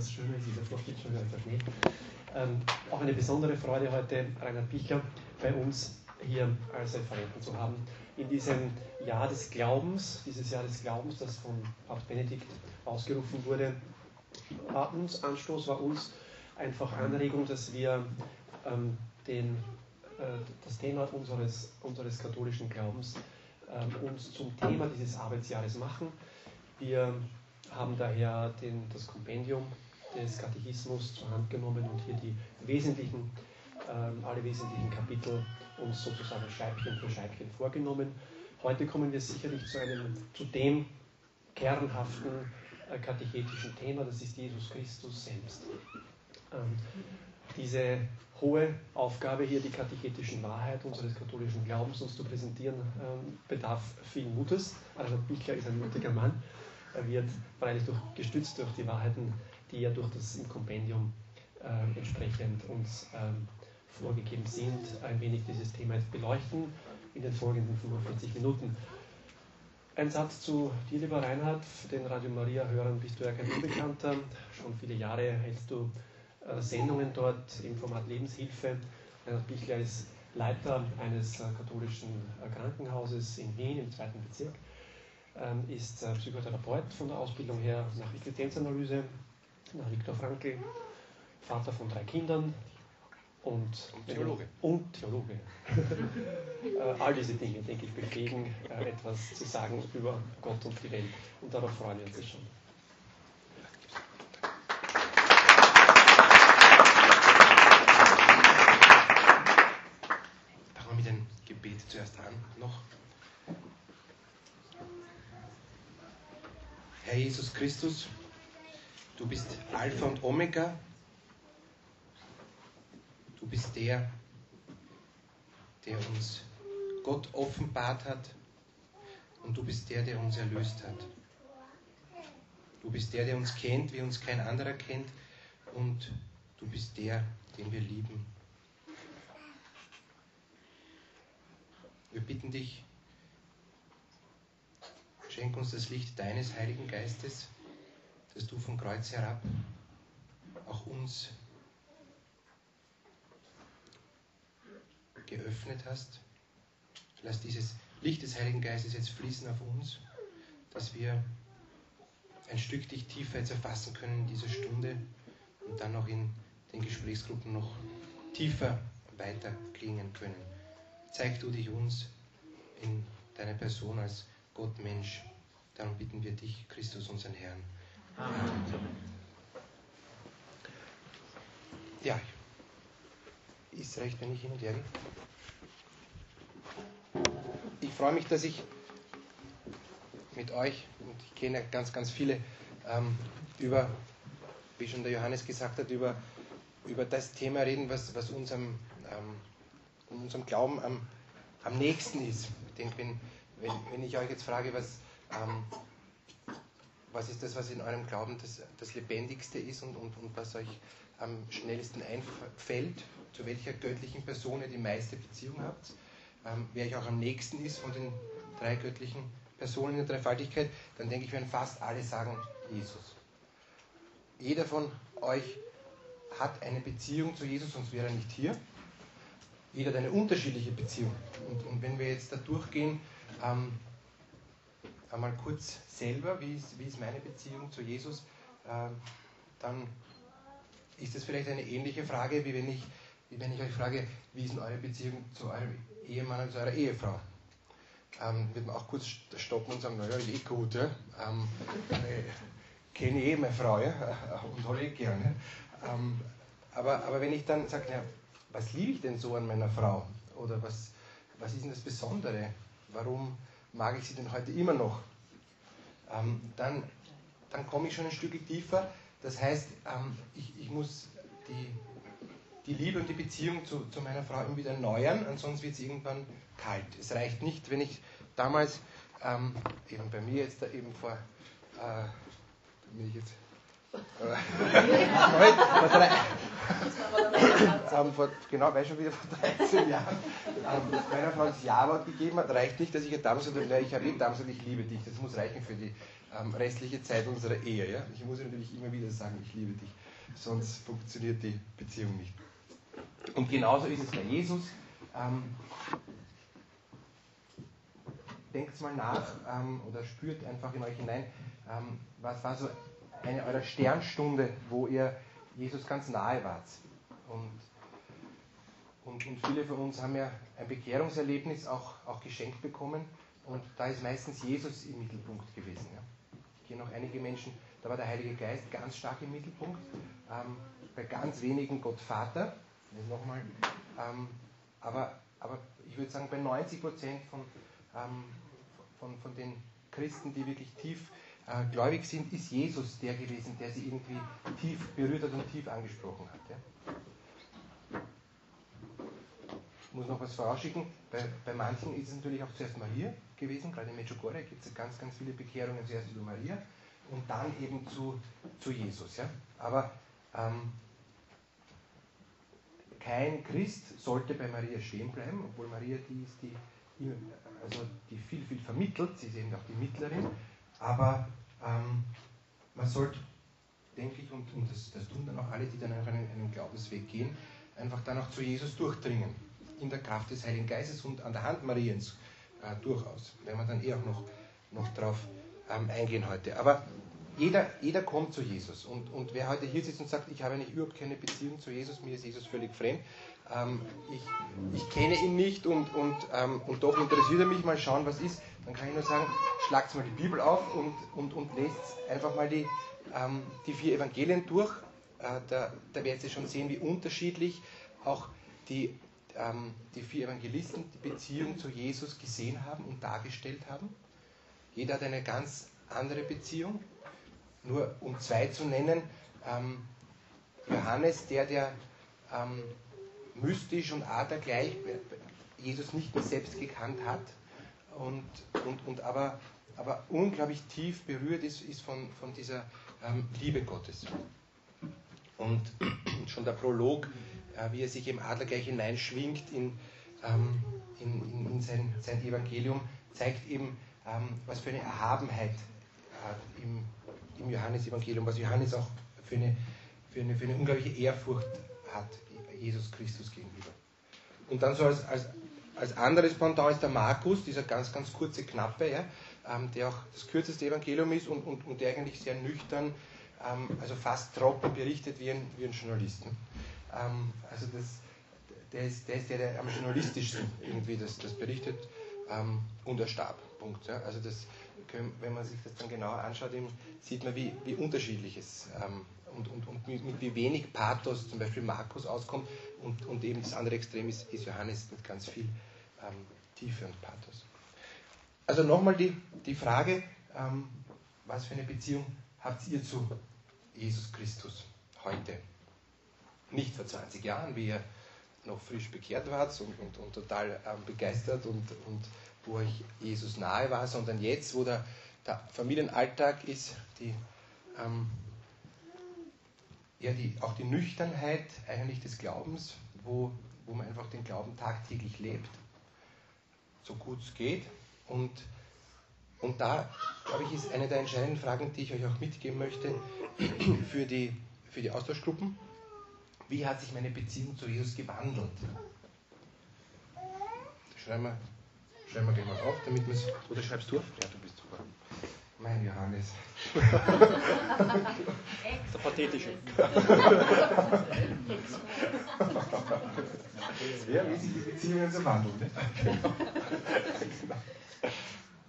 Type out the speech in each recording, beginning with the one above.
etwas schöner ist, jetzt gibt schon wieder etwas Schnee. Ähm, auch eine besondere Freude heute, Reinhard Bichler bei uns hier als Referenten zu haben. In diesem Jahr des Glaubens, dieses Jahr des Glaubens, das von Papst Benedikt ausgerufen wurde, war uns Anstoß, war uns einfach Anregung, dass wir ähm, den, äh, das Thema unseres, unseres katholischen Glaubens ähm, uns zum Thema dieses Arbeitsjahres machen. Wir haben daher den, das Kompendium des Katechismus zur Hand genommen und hier die wesentlichen, ähm, alle wesentlichen Kapitel uns sozusagen Scheibchen für Scheibchen vorgenommen. Heute kommen wir sicherlich zu, einem, zu dem kernhaften äh, katechetischen Thema, das ist Jesus Christus selbst. Ähm, diese hohe Aufgabe hier, die katechetischen Wahrheit unseres katholischen Glaubens uns zu präsentieren, ähm, bedarf viel Mutes. Also Bichler ist ein mutiger Mann. Er wird freilich durch, gestützt durch die Wahrheiten, die ja durch das im Kompendium äh, entsprechend uns ähm, vorgegeben sind, ein wenig dieses Thema jetzt beleuchten in den folgenden 45 Minuten. Ein Satz zu dir, lieber Reinhard. Den Radio Maria-Hörern bist du ja kein Unbekannter. Schon viele Jahre hältst du äh, Sendungen dort im Format Lebenshilfe. Reinhard Bichler ist Leiter eines äh, katholischen äh, Krankenhauses in Wien im zweiten Bezirk, ähm, ist Psychotherapeut von der Ausbildung her nach Intelligenzanalyse, nach Viktor Frankl, Vater von drei Kindern und, und Theologe. Und Theologe. All diese Dinge, denke ich, befähigen, etwas zu sagen über Gott und die Welt. Und darauf freuen wir uns schon. zuerst an noch. Herr Jesus Christus, du bist Alpha und Omega. Du bist der, der uns Gott offenbart hat und du bist der, der uns erlöst hat. Du bist der, der uns kennt, wie uns kein anderer kennt und du bist der, den wir lieben. Wir bitten dich, schenk uns das Licht deines Heiligen Geistes, das du vom Kreuz herab auch uns geöffnet hast. Lass dieses Licht des Heiligen Geistes jetzt fließen auf uns, dass wir ein Stück dich tiefer jetzt erfassen können in dieser Stunde und dann noch in den Gesprächsgruppen noch tiefer weiter klingen können zeig du dich uns in deiner Person als Gott Mensch. Darum bitten wir dich, Christus, unseren Herrn. Ja, ist recht, wenn ich hin und her gehe. Ich freue mich, dass ich mit euch, und ich kenne ganz, ganz viele, ähm, über, wie schon der Johannes gesagt hat, über, über das Thema reden, was, was unserem ähm, unserem Glauben am, am nächsten ist. Ich denke, wenn, wenn, wenn ich euch jetzt frage, was, ähm, was ist das, was in eurem Glauben das, das Lebendigste ist und, und, und was euch am schnellsten einfällt, zu welcher göttlichen Person ihr die meiste Beziehung habt, ähm, wer euch auch am nächsten ist von den drei göttlichen Personen in der Dreifaltigkeit, dann denke ich, werden fast alle sagen Jesus. Jeder von euch hat eine Beziehung zu Jesus, sonst wäre er nicht hier jeder hat eine unterschiedliche Beziehung. Und, und wenn wir jetzt da durchgehen, ähm, einmal kurz selber, wie ist, wie ist meine Beziehung zu Jesus, ähm, dann ist das vielleicht eine ähnliche Frage, wie wenn ich, wie wenn ich euch frage, wie ist denn eure Beziehung zu eurem Ehemann und zu eurer Ehefrau? Ähm, wird man auch kurz stoppen und sagen, naja, eh gut, ja? ähm, ich kenne eh meine Frau ja? und hole eh gerne. Ähm, aber, aber wenn ich dann sage, was liebe ich denn so an meiner Frau? Oder was, was ist denn das Besondere? Warum mag ich sie denn heute immer noch? Ähm, dann, dann komme ich schon ein Stück tiefer. Das heißt, ähm, ich, ich muss die, die Liebe und die Beziehung zu, zu meiner Frau immer wieder erneuern, ansonsten wird es irgendwann kalt. Es reicht nicht, wenn ich damals, ähm, eben bei mir jetzt da eben vor, äh, bin ich jetzt haben vor, genau, weil schon wieder vor 13 Jahren ähm, meiner Frau das Ja-Wort gegeben hat, reicht nicht, dass ich ihr damals habe, ich habe eh damals ich liebe dich. Das muss reichen für die, ähm, restliche Zeit unserer Ehe. Ja? Ich muss natürlich immer wieder sagen, ich liebe dich, sonst funktioniert die Beziehung nicht. Und genauso ist es bei Jesus. Ähm, denkt mal nach ähm, oder spürt einfach in euch hinein, ähm, was war so eine eurer Sternstunde, wo ihr Jesus ganz nahe wart. Und, und, und viele von uns haben ja ein Bekehrungserlebnis auch, auch geschenkt bekommen und da ist meistens Jesus im Mittelpunkt gewesen. Ja. Ich kenne auch einige Menschen, da war der Heilige Geist ganz stark im Mittelpunkt, ähm, bei ganz wenigen Gott Vater, nochmal, ähm, aber, aber ich würde sagen, bei 90 Prozent von, ähm, von, von den Christen, die wirklich tief gläubig sind, ist Jesus der gewesen, der sie irgendwie tief berührt hat und tief angesprochen hat. Ja. Ich muss noch was vorausschicken. Bei, bei manchen ist es natürlich auch zuerst Maria gewesen, gerade in Medjugorje gibt es ganz, ganz viele Bekehrungen zuerst über Maria und dann eben zu, zu Jesus. Ja. Aber ähm, kein Christ sollte bei Maria stehen bleiben, obwohl Maria die ist, die, also die viel, viel vermittelt, sie ist eben auch die Mittlerin, aber ähm, man sollte, denke ich, und, und das, das, tun dann auch alle, die dann einfach einen, einen Glaubensweg gehen, einfach dann auch zu Jesus durchdringen, in der Kraft des Heiligen Geistes und an der Hand Mariens äh, durchaus. Werden wir dann eh auch noch, noch drauf ähm, eingehen heute. Aber jeder, jeder kommt zu Jesus. Und, und wer heute hier sitzt und sagt, ich habe eigentlich überhaupt keine Beziehung zu Jesus, mir ist Jesus völlig fremd, ähm, ich, ich kenne ihn nicht und, und, ähm, und doch interessiert er mich, mal schauen, was ist, dann kann ich nur sagen, schlagt mal die Bibel auf und, und, und lest einfach mal die, ähm, die vier Evangelien durch. Äh, da, da werdet ihr schon sehen, wie unterschiedlich auch die, ähm, die vier Evangelisten die Beziehung zu Jesus gesehen haben und dargestellt haben. Jeder hat eine ganz andere Beziehung. Nur um zwei zu nennen, ähm, Johannes, der, der ähm, mystisch und adergleich Jesus nicht mehr selbst gekannt hat und, und, und aber, aber unglaublich tief berührt ist, ist von, von dieser ähm, Liebe Gottes. Und schon der Prolog, äh, wie er sich im Adler gleich hineinschwingt in, ähm, in, in, in sein, sein, Evangelium, zeigt eben, ähm, was für eine Erhabenheit äh, im, im Johannesevangelium, was Johannes auch für eine, für eine, für eine unglaubliche Ehrfurcht hat Jesus Christus gegenüber. Und dann so als, als als anderes Pendant ist der Markus, dieser ganz, ganz kurze Knappe, ja, ähm, der auch das kürzeste Evangelium ist und, und, und der eigentlich sehr nüchtern, ähm, also fast trocken berichtet wie ein, wie ein Journalist. Ähm, also das, der, ist, der ist der, der am journalistischsten irgendwie das, das berichtet ähm, und er starb. Punkt. Ja. Also das, wenn man sich das dann genauer anschaut, sieht man, wie, wie unterschiedlich es ähm, und, und, und mit, mit, wie wenig Pathos zum Beispiel Markus auskommt und, und eben das andere Extrem ist, ist Johannes mit ganz viel ähm, Tiefe und Pathos. Also nochmal die, die Frage, ähm, was für eine Beziehung habt ihr zu Jesus Christus heute? Nicht vor 20 Jahren, wie ihr noch frisch bekehrt wart und, und, und total ähm, begeistert und, und wo euch Jesus nahe war, sondern jetzt, wo der, der Familienalltag ist, die, ähm, ja, die, auch die Nüchternheit eigentlich des Glaubens, wo, wo man einfach den Glauben tagtäglich lebt so gut es geht. Und, und da, glaube ich, ist eine der entscheidenden Fragen, die ich euch auch mitgeben möchte für die, für die Austauschgruppen. Wie hat sich meine Beziehung zu Jesus gewandelt? Schreiben wir, schreiben wir gleich mal auf, damit wir es. Oder schreibst du? Ja, du bist super. Mein Johannes. Der pathetische. Ja, wie sich die Beziehungen so wandeln. Ne?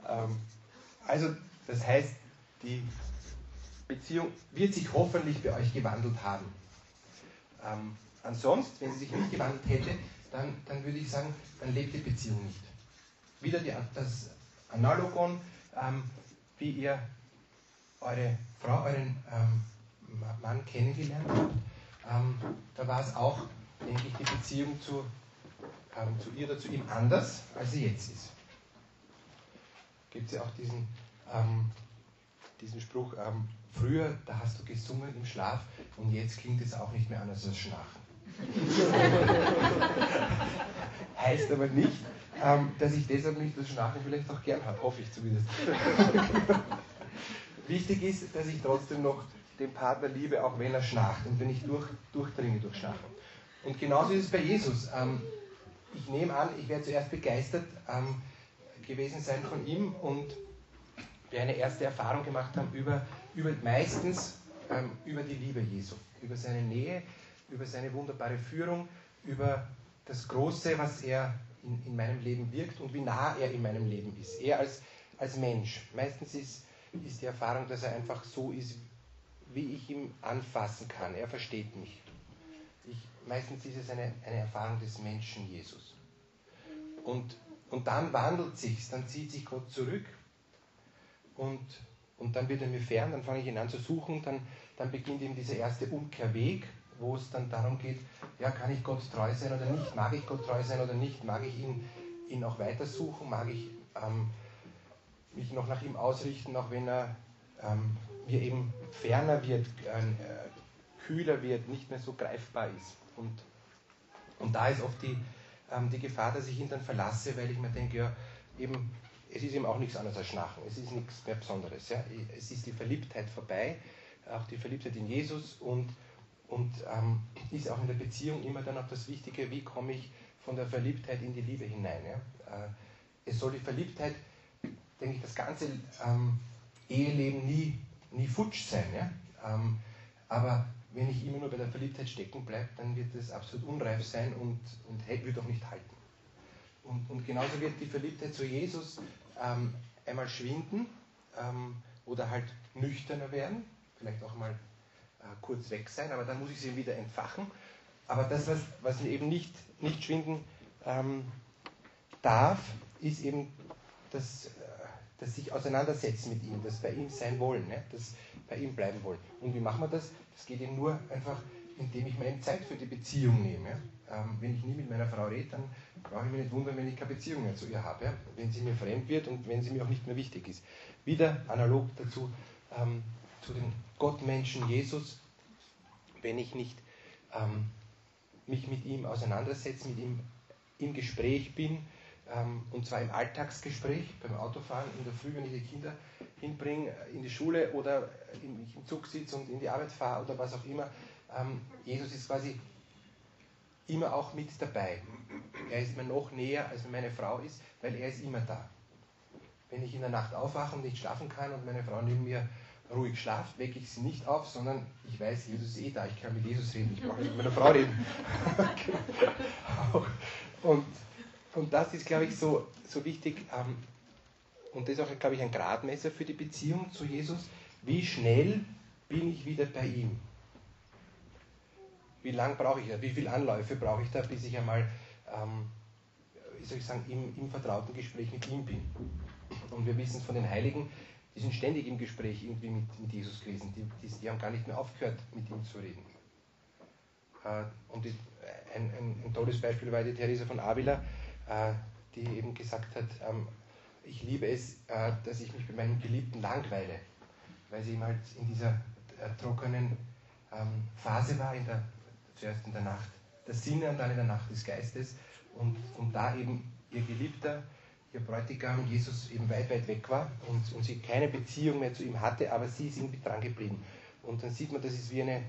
ähm, also, das heißt, die Beziehung wird sich hoffentlich bei euch gewandelt haben. Ähm, ansonsten, wenn sie sich nicht gewandelt hätte, dann, dann würde ich sagen, dann lebt die Beziehung nicht. Wieder die, das Analogon, ähm, wie ihr eure Frau, euren ähm, Mann kennengelernt habt. Ähm, da war es auch denke ich, die Beziehung zu, ähm, zu ihr oder zu ihm anders, als sie jetzt ist. Gibt es ja auch diesen, ähm, diesen Spruch, ähm, früher, da hast du gesungen im Schlaf und jetzt klingt es auch nicht mehr anders als Schnarchen. heißt aber nicht, ähm, dass ich deshalb nicht das Schnarchen vielleicht auch gern habe, hoffe ich zumindest. wichtig ist, dass ich trotzdem noch den Partner liebe, auch wenn er schnarcht und wenn ich durch, durchdringe durch Schnarchen. Und genauso ist es bei Jesus. Ähm, ich nehme an, ich werde zuerst begeistert ähm, gewesen sein von ihm und wir eine erste Erfahrung gemacht haben über, über meistens ähm, über die Liebe Jesu, über seine Nähe, über seine wunderbare Führung, über das Große, was er in, in meinem Leben wirkt und wie nah er in meinem Leben ist. Er als, als Mensch. Meistens ist, ist die Erfahrung, dass er einfach so ist, wie ich ihn anfassen kann. Er versteht mich. Ich, meistens ist es eine, eine Erfahrung des Menschen Jesus. Und, und dann wandelt sich dann zieht sich Gott zurück und, und dann wird er mir fern, dann fange ich ihn an zu suchen, dann, dann beginnt eben dieser erste Umkehrweg, wo es dann darum geht, ja, kann ich Gott treu sein oder nicht, mag ich Gott treu sein oder nicht, mag ich ihn, ihn auch weitersuchen, mag ich ähm, mich noch nach ihm ausrichten, auch wenn er ähm, mir eben ferner wird, äh, kühler wird, nicht mehr so greifbar ist. Und, und da ist oft die, ähm, die Gefahr, dass ich ihn dann verlasse, weil ich mir denke, ja, eben, es ist eben auch nichts anderes als Schnarchen, es ist nichts mehr Besonderes. Ja? Es ist die Verliebtheit vorbei, auch die Verliebtheit in Jesus und, und ähm, ist auch in der Beziehung immer dann auch das Wichtige, wie komme ich von der Verliebtheit in die Liebe hinein. Ja? Äh, es soll die Verliebtheit, denke ich, das ganze ähm, Eheleben nie, nie futsch sein. Ja? Ähm, aber wenn ich immer nur bei der Verliebtheit stecken bleibe, dann wird das absolut unreif sein und, und wird auch nicht halten. Und, und genauso wird die Verliebtheit zu Jesus ähm, einmal schwinden ähm, oder halt nüchterner werden, vielleicht auch mal äh, kurz weg sein, aber dann muss ich sie wieder entfachen. Aber das, was, was eben nicht, nicht schwinden ähm, darf, ist eben das, das sich auseinandersetzen mit ihm, das bei ihm sein wollen, ne? das bei ihm bleiben wollen. Und wie machen wir das? Das geht eben nur einfach, indem ich mir Zeit für die Beziehung nehme. Ähm, wenn ich nie mit meiner Frau rede, dann brauche ich mich nicht wundern, wenn ich keine Beziehung mehr zu ihr habe. Ja? Wenn sie mir fremd wird und wenn sie mir auch nicht mehr wichtig ist. Wieder analog dazu ähm, zu dem Gottmenschen Jesus, wenn ich nicht ähm, mich mit ihm auseinandersetze, mit ihm im Gespräch bin, und zwar im Alltagsgespräch, beim Autofahren, in der Früh, wenn ich die Kinder hinbringe äh, in die Schule oder im Zug sitze und in die Arbeit fahre oder was auch immer. Ähm, Jesus ist quasi immer auch mit dabei. Er ist mir noch näher, als meine Frau ist, weil er ist immer da. Wenn ich in der Nacht aufwache und nicht schlafen kann und meine Frau neben mir ruhig schlaft, wecke ich sie nicht auf, sondern ich weiß, Jesus ist eh da, ich kann mit Jesus reden, ich brauche nicht mit meiner Frau reden. und, und das ist, glaube ich, so, so wichtig, ähm, und das ist auch, glaube ich, ein Gradmesser für die Beziehung zu Jesus. Wie schnell bin ich wieder bei ihm? Wie lange brauche ich da? Wie viele Anläufe brauche ich da, bis ich einmal, ähm, wie soll ich sagen, im, im vertrauten Gespräch mit ihm bin? Und wir wissen von den Heiligen, die sind ständig im Gespräch irgendwie mit, mit Jesus gewesen. Die, die, die, haben gar nicht mehr aufgehört, mit ihm zu reden. Äh, und die, ein, ein, ein, tolles Beispiel war die Theresa von Avila, die eben gesagt hat, ähm, ich liebe es, äh, dass ich mich bei meinem Geliebten langweile, weil sie eben halt in dieser äh, trockenen ähm, Phase war, in der, zuerst in der Nacht der Sinne und dann in der Nacht des Geistes und, und da eben ihr Geliebter, ihr Bräutigam Jesus eben weit, weit weg war und, und sie keine Beziehung mehr zu ihm hatte, aber sie ist irgendwie dran geblieben. Und dann sieht man, das ist wie eine,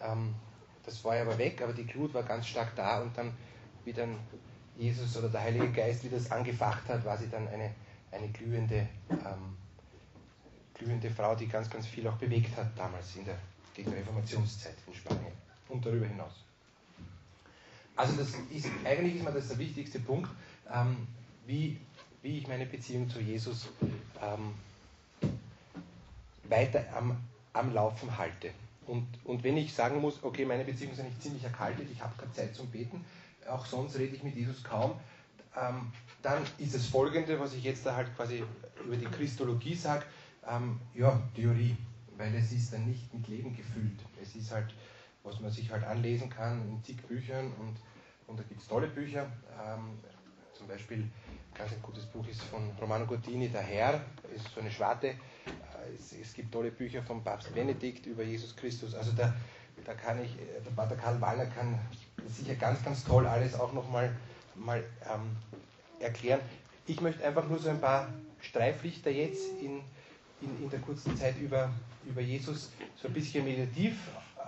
ähm, das Feuer war weg, aber die Glut war ganz stark da und dann, wie dann Jesus oder der Heilige Geist wie das angefacht hat, war sie dann eine, eine glühende, ähm, glühende Frau, die ganz, ganz viel auch bewegt hat damals in der gegen Reformationszeit in Spanien und darüber hinaus. Also das ist, eigentlich ist mir das der wichtigste Punkt, ähm, wie, wie ich meine Beziehung zu Jesus ähm, weiter am, am Laufen halte. Und, und wenn ich sagen muss, okay, meine Beziehung ist eigentlich ziemlich erkaltet, ich habe keine Zeit zum Beten, auch sonst rede ich mit Jesus kaum, ähm, dann ist es folgende, was ich jetzt da halt quasi über die Christologie sage, ähm, ja, Theorie, weil es ist dann nicht mit Leben gefüllt. Es ist halt, was man sich halt anlesen kann in zig Büchern und, und da gibt es tolle Bücher. Ähm, zum Beispiel, ganz ein gutes Buch ist von Romano Gordini, Der Herr, ist so eine Schwarte. Äh, es, es, gibt tolle Bücher von Papst Benedikt über Jesus Christus. Also da, da kann ich, äh, der Pater Karl Wallner kann sicher ganz, ganz toll alles auch nochmal mal, ähm, erklären. Ich möchte einfach nur so ein paar Streiflichter jetzt in, in, in der kurzen Zeit über, über Jesus so ein bisschen meditativ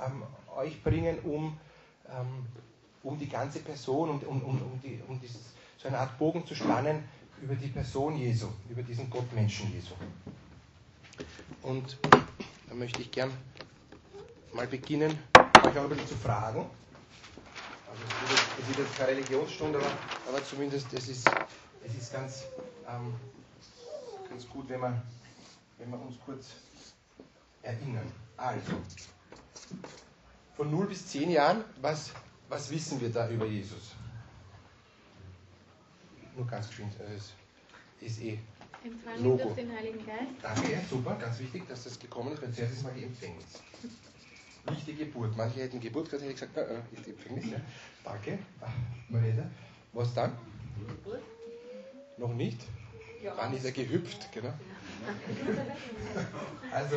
ähm, euch bringen, um, ähm, um die ganze Person und um, um, um, die, um dieses, so eine Art Bogen zu spannen über die Person Jesu, über diesen Gottmenschen Jesu. Und da möchte ich gern mal beginnen, euch auch ein bisschen zu fragen. Es ist jetzt keine Religionsstunde, aber, aber zumindest es ist, es ist ganz, ähm, ganz gut, wenn wir, wenn wir uns kurz erinnern. Also, von 0 bis 10 Jahren, was, was wissen wir da über Jesus? Nur ganz geschwind, es ist eh Empfangen Logo. durch den Heiligen Geist. Danke, super, ganz wichtig, dass das gekommen ist, weil zuerst ist mal die Empfängnis. Nicht die Geburt. Manche hätten Geburt gerade hätte ich gesagt, äh, äh, ist die Empfängnis, ja. Danke. Marietta. Was dann? Noch nicht? Wann ist er gehüpft, genau. Also,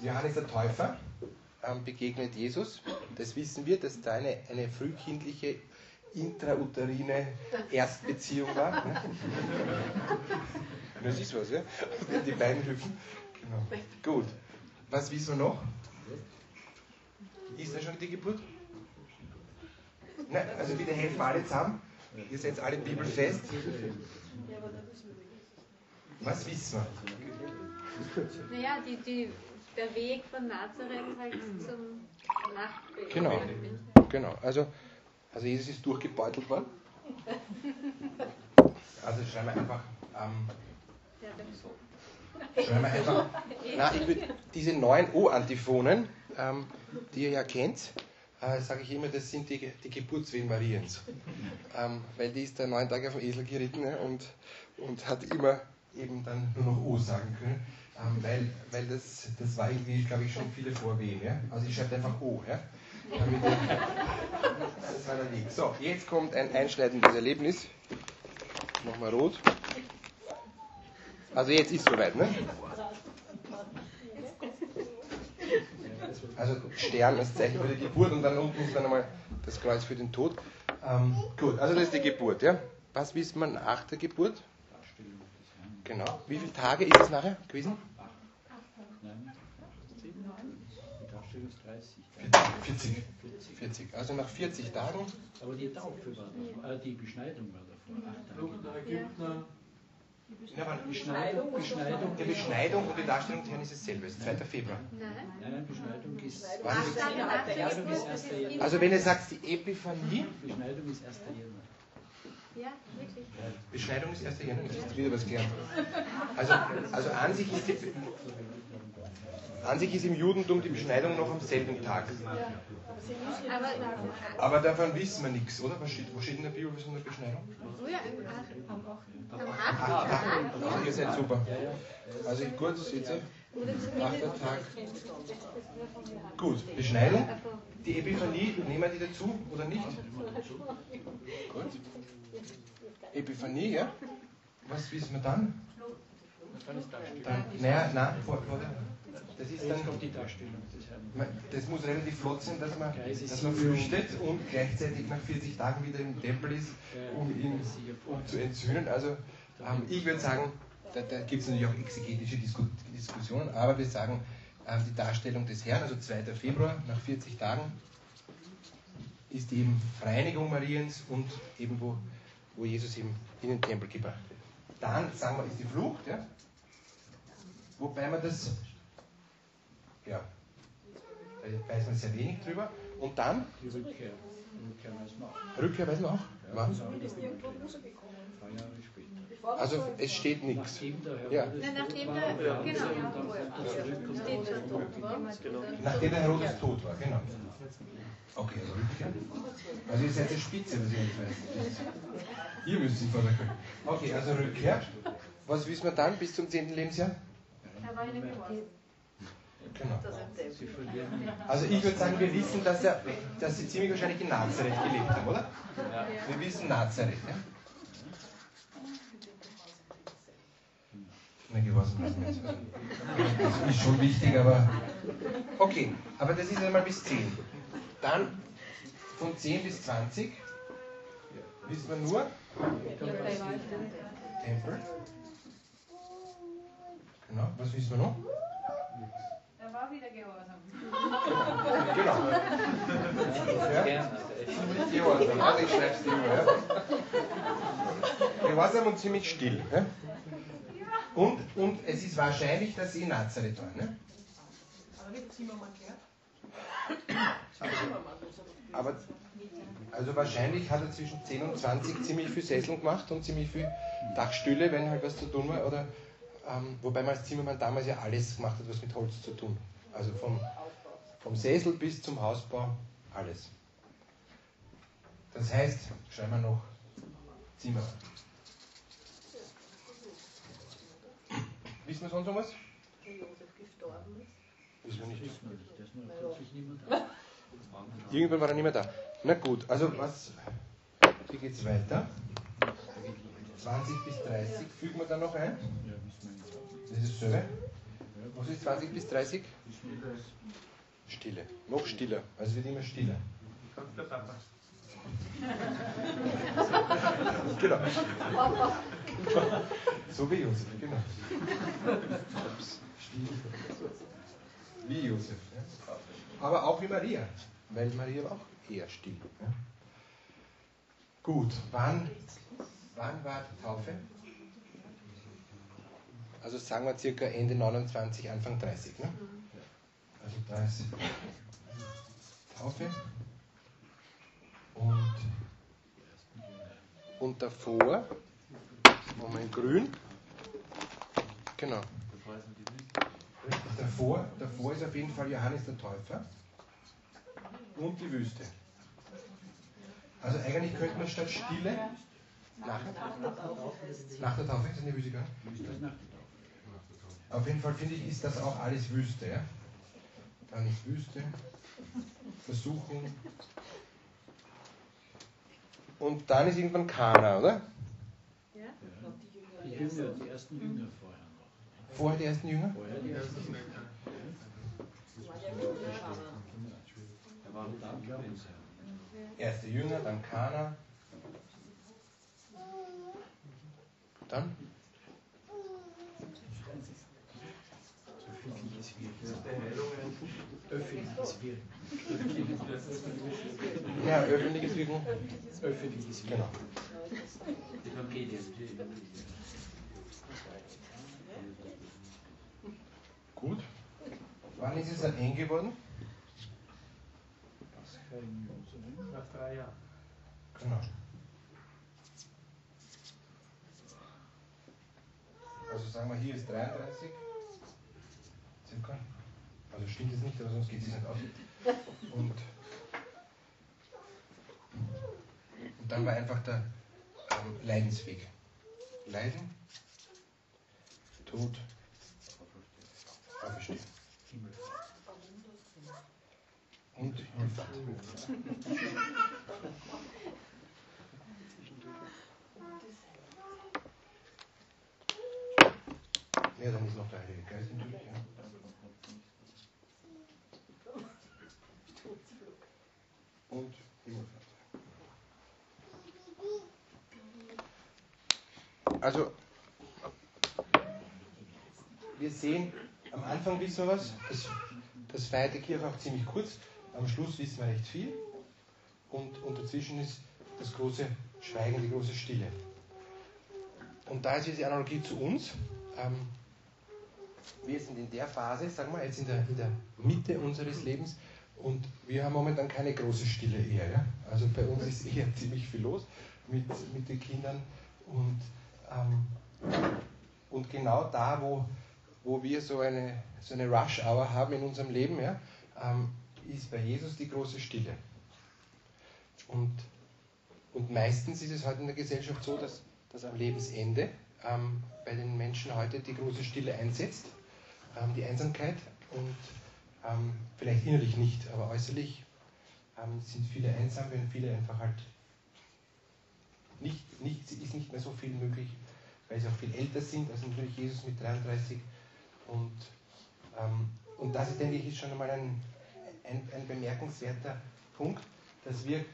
Johannes der Täufer ähm, begegnet Jesus. Das wissen wir, dass da eine, eine frühkindliche intrauterine Erstbeziehung war. Ne? Das ist was, ja? Wenn die beiden hüpfen. Genau. Gut. Was wissen wir noch? Ist da schon die Geburt? Nein, also bitte helfen wir alle zusammen. Ihr seid alle bibelfest. Was wissen wir? Naja, die, die, der Weg von Nazareth halt zum Nachtbild. Genau. Genau. Also, also Jesus ist durchgebeutelt worden. Also schreiben wir einfach. Ähm, dann- Schreiben wir einfach. Na, ich will, diese neun O-Antiphonen, ähm, die ihr ja kennt, äh, sage ich immer, das sind die, die Geburtswehen Mariens. Ähm, weil die ist da neun Tage auf dem Esel geritten ne, und, und hat immer eben dann nur noch O sagen können. Ähm, weil weil das, das war irgendwie, glaube ich, schon viele Vorwehen. Ja? Also ich schreibe einfach O. Ja? Damit, das war der. So, jetzt kommt ein einschneidendes Erlebnis. Nochmal rot. Also jetzt ist soweit, ne? Also Stern als Zeichen für die Geburt und dann unten ist dann nochmal das Kreuz für den Tod. Ähm, gut, also das ist die Geburt, ja? Was wissen wir nach der Geburt? Genau. Wie viele Tage ist es nachher gewesen? Nein. Die Darstellung ist 30. 40. 40. Also nach 40 Tagen. Aber die Taufe war davor, äh, die Beschneidung war davor. Acht Tage. Ja, aber Beschneidung, Beschneidung. die Beschneidung und die Darstellung des Herrn ist dasselbe, es ist 2. Februar. Nein. Nein, Beschneidung ist. Was ist- der Beschneidung ist Januar. Also wenn ihr sagt, die Epiphanie, Beschneidung ist 1. Januar. Ja, wirklich. Beschneidung ist 1. Januar, du wieder was gelernt. Also, also an, sich ist die, an sich ist im Judentum die Beschneidung noch am selben Tag. Aber davon wissen wir nichts, oder? Was steht, wo steht in der Bibel was von der Beschneidung? früher am achten am Ah, achten Tag. ah, ihr seid super. Also gut, seht ihr? Achter. Tag. Gut, Beschneidung. Die Epiphanie, nehmen wir die dazu oder nicht? Gut. Epiphanie, ja? Was wissen wir dann? Dann naja, nein, vor, vor der, das ist dann, kommt die Darstellung das muss relativ flott sein, dass man, dass man flüchtet und gleichzeitig nach 40 Tagen wieder im Tempel ist, um ihn um zu entzünden. Also ähm, ich würde sagen, da, da gibt es natürlich auch exegetische Disku Diskussionen, aber wir sagen, ähm, die Darstellung des Herrn, also 2. Februar, nach 40 Tagen, ist eben Vereinigung Mariens und eben wo, wo Jesus eben in den Tempel gebracht wird. Dann, sagen wir, ist die Flucht, ja? wobei man das, ja, da weiß man sehr wenig drüber. Und dann, Die Rückkehr. Rückkehr weiß man auch. Rückkehr weiß man auch, Jahre später. Also es steht nichts. Nachdem der Ja. Nein, nachdem tot der- genau. tot war. Nachdem der Herodes tot war, genau. Okay, also Rückkehr. Also ihr seid die Spitze, was ich jetzt weiß. Ihr müsst sie vorne können. Okay, also Rückkehr. Was wissen wir dann bis zum 10. Lebensjahr? Er war in der Geburt. Genau. Also ich würde sagen, wir wissen, dass, er, dass sie ziemlich wahrscheinlich in Nazareth gelebt haben, oder? Wir wissen Nazareth. Ja? Na, weiß man nicht. Das ist schon wichtig, aber. Okay, aber das ist einmal bis 10. Dann von 10 bis 20 wissen wir nur Tempel. Genau, was wissen wir noch? War wieder gehorsam. Genau. Ja. Gehorsam, also ich schreibe es dir ja. Gehorsam und ziemlich still. Ja? Und, und es ist wahrscheinlich, dass sie in Nazareth waren. Ne? Aber wie Zimmermann gehört? Aber also wahrscheinlich hat er zwischen 10 und 20 ziemlich viel Sesseln gemacht und ziemlich viel Dachstühle, wenn halt was zu tun war. Oder, ähm, wobei man als Zimmermann damals ja alles gemacht hat, was mit Holz zu tun. Also vom, vom Sessel bis zum Hausbau, alles. Das heißt, schreiben wir noch Zimmermann. Wissen wir sonst noch was? Wie Josef gestorben ist. Wissen wir nicht. Irgendwann war er nicht mehr da. Na gut, also was, wie geht es weiter? 20 bis 30 fügen wir da noch ein. Das ist dasselbe. Was ist 20 bis 30? Stille. Noch stiller. Also wird immer stiller. genau. So wie Josef, genau. Wie Josef. Ja. Aber auch wie Maria, weil Maria war auch eher still. Ja. Gut, wann, wann war die Taufe? Also sagen wir circa Ende 29, Anfang 30. Ne? Also da ist Taufe. Und, und davor, Moment, grün. Genau. Davor, davor ist auf jeden Fall Johannes der Täufer und die Wüste. Also eigentlich könnte man statt Stille nach, nach der Taufe ist eine Wüste gegangen? Ist das nach der Taufe? Auf jeden Fall finde ich, ist das auch alles Wüste. Ja? Dann ist Wüste, Versuchung. Und dann ist irgendwann Kana, oder? Ja? Die Jünger, die ersten Jünger vorher noch. Vorher die ersten Jünger? Vorher die ersten Jünger. Er. Erste Jünger, dann Kana. Dann? Öffentliches Wirken. Öffentliches Wirken. Ja, öffentliches Wirken. Öffentliches Wirken. Genau. Gut. Wann ist es dann eng geworden? Nach drei Jahren. Genau. Also sagen wir, hier ist 33. Circa. Also stimmt es nicht, aber sonst geht es nicht aus. Und, und dann war einfach der ähm, Leidensweg. Leiden, Tod, Auferstehen. Und Himmelfahrt. Ja, dann ist noch der Heilige Geist natürlich. Ja. Und Himmelfahrt. Also, wir sehen, am Anfang wissen wir was, das, das feiert Kirche auch ziemlich kurz, am Schluss wissen wir recht viel und, und dazwischen ist das große Schweigen, die große Stille. Und da ist jetzt die Analogie zu uns. Ähm, wir sind in der Phase, sagen wir jetzt in der, in der Mitte unseres Lebens und wir haben momentan keine große Stille eher. Ja? Also bei uns ist eher ziemlich viel los mit, mit den Kindern und, ähm, und genau da, wo, wo wir so eine, so eine Rush-Hour haben in unserem Leben, ja, ähm, ist bei Jesus die große Stille. Und, und meistens ist es heute in der Gesellschaft so, dass, dass am Lebensende ähm, bei den Menschen heute die große Stille einsetzt, ähm, die Einsamkeit und ähm, vielleicht innerlich nicht, aber äußerlich ähm, sind viele einsam, wenn viele einfach halt nicht, nicht, ist nicht mehr so viel möglich, weil sie auch viel älter sind als natürlich Jesus mit 33 und, ähm, und das, denke ich, ist schon einmal ein, ein, ein bemerkenswerter Punkt, dass wir,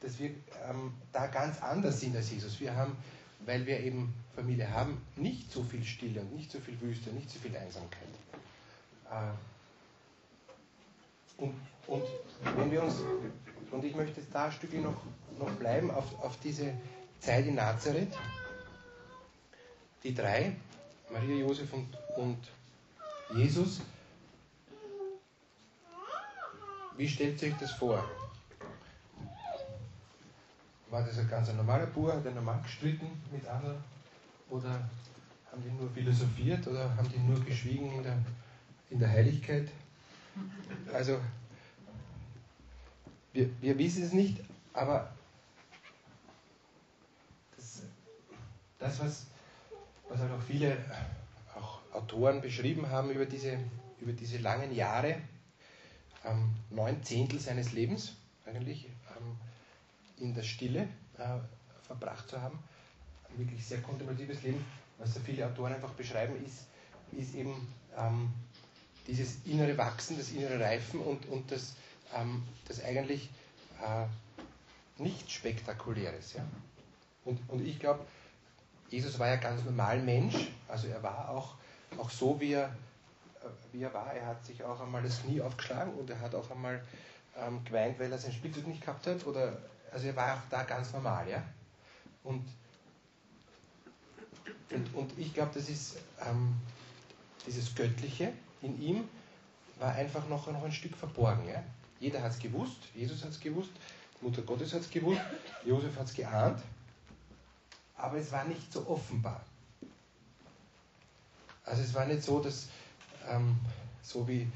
dass wir ähm, da ganz anders sind als Jesus. Wir haben, weil wir eben Familie haben, nicht so viel Stille und nicht so viel Wüste, nicht so viel Einsamkeit. Äh, und, und wenn wir uns, und ich möchte da ein Stückchen noch, noch bleiben auf, auf diese Zeit in Nazareth, die drei, Maria, Josef und, und Jesus, wie stellt sich das vor? War das ein ganz normaler Bauer, hat er normal gestritten mit anderen? Oder haben die nur philosophiert oder haben die nur geschwiegen in der, in der Heiligkeit? Also, wir, wir wissen es nicht, aber das, das was, was halt auch viele auch Autoren beschrieben haben über diese, über diese langen Jahre, ähm, neun Zehntel seines Lebens eigentlich in der Stille äh, verbracht zu haben. Ein wirklich sehr kontemplatives Leben. Was sehr viele Autoren einfach beschreiben, ist, ist eben ähm, dieses innere Wachsen, das innere Reifen und, und das, ähm, das eigentlich äh, nicht Spektakuläres. Ja? Und, und ich glaube, Jesus war ja ganz normal Mensch, also er war auch, auch so, wie er, wie er war. Er hat sich auch einmal das Knie aufgeschlagen und er hat auch einmal ähm, geweint, weil er sein Spielzeug nicht gehabt hat. Oder, also er war auch da ganz normal. Ja? Und, und, und ich glaube, das ist ähm, dieses Göttliche in ihm war einfach noch, noch ein Stück verborgen. Ja? Jeder hat es gewusst, Jesus hat es gewusst, Mutter Gottes hat es gewusst, Josef hat es geahnt, aber es war nicht so offenbar. Also es war nicht so, dass, ähm, so wie,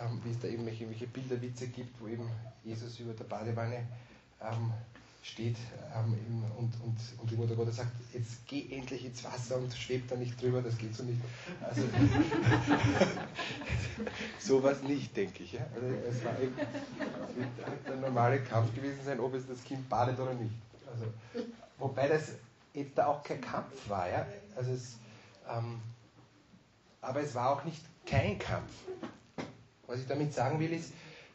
ähm, wie es da eben irgendwelche Bilderwitze gibt, wo eben Jesus über der Badewanne ähm, steht ähm, und, und, und die Mutter Gottes sagt, jetzt geh endlich ins Wasser und schwebt da nicht drüber, das geht so nicht. Also, sowas nicht, denke ich. Ja? Also, es war eben, wird der normale Kampf gewesen sein, ob es das Kind badet oder nicht. Also, wobei das jetzt da auch kein Kampf war. Ja? Also es, ähm, aber es war auch nicht kein Kampf. Was ich damit sagen will, ist,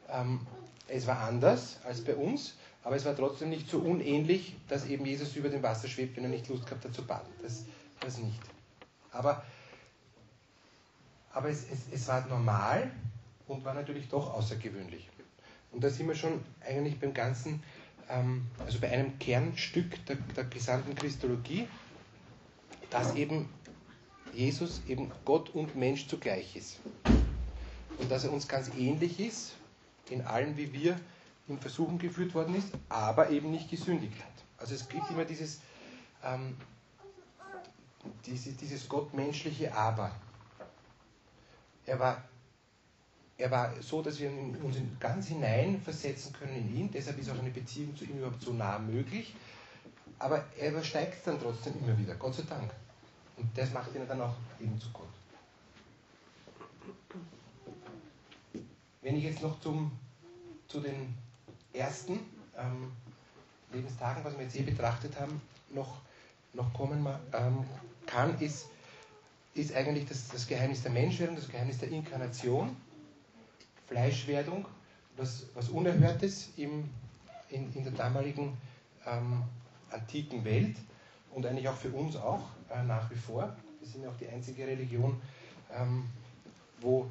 ähm, es war anders als bei uns, aber es war trotzdem nicht so unähnlich, dass eben Jesus über dem Wasser schwebt, wenn er nicht Lust gehabt hat zu baden. Das, das nicht. Aber, aber es, es, es war normal und war natürlich doch außergewöhnlich. Und da sind wir schon eigentlich beim ganzen, ähm, also bei einem Kernstück der, der gesamten Christologie, dass eben Jesus eben Gott und Mensch zugleich ist. Und dass er uns ganz ähnlich ist, in allem, wie wir in Versuchen geführt worden ist, aber eben nicht gesündigt hat. Also es gibt immer dieses, ähm, diese, dieses gottmenschliche Aber. Er war, er war so, dass wir uns ganz hineinversetzen können in ihn, deshalb ist auch eine Beziehung zu ihm überhaupt so nah möglich, aber er übersteigt es dann trotzdem immer wieder, Gott sei Dank. Und das macht ihn dann auch eben zu Gott. Wenn ich jetzt noch zum, zu den ersten ähm, Lebenstagen, was wir jetzt eh betrachtet haben, noch, noch kommen ähm, kann, ist, ist eigentlich das, das Geheimnis der Menschwerdung, das Geheimnis der Inkarnation, Fleischwerdung, was, was Unerhörtes im, in, in der damaligen ähm, antiken Welt und eigentlich auch für uns auch äh, nach wie vor. Wir sind ja auch die einzige Religion, ähm, wo,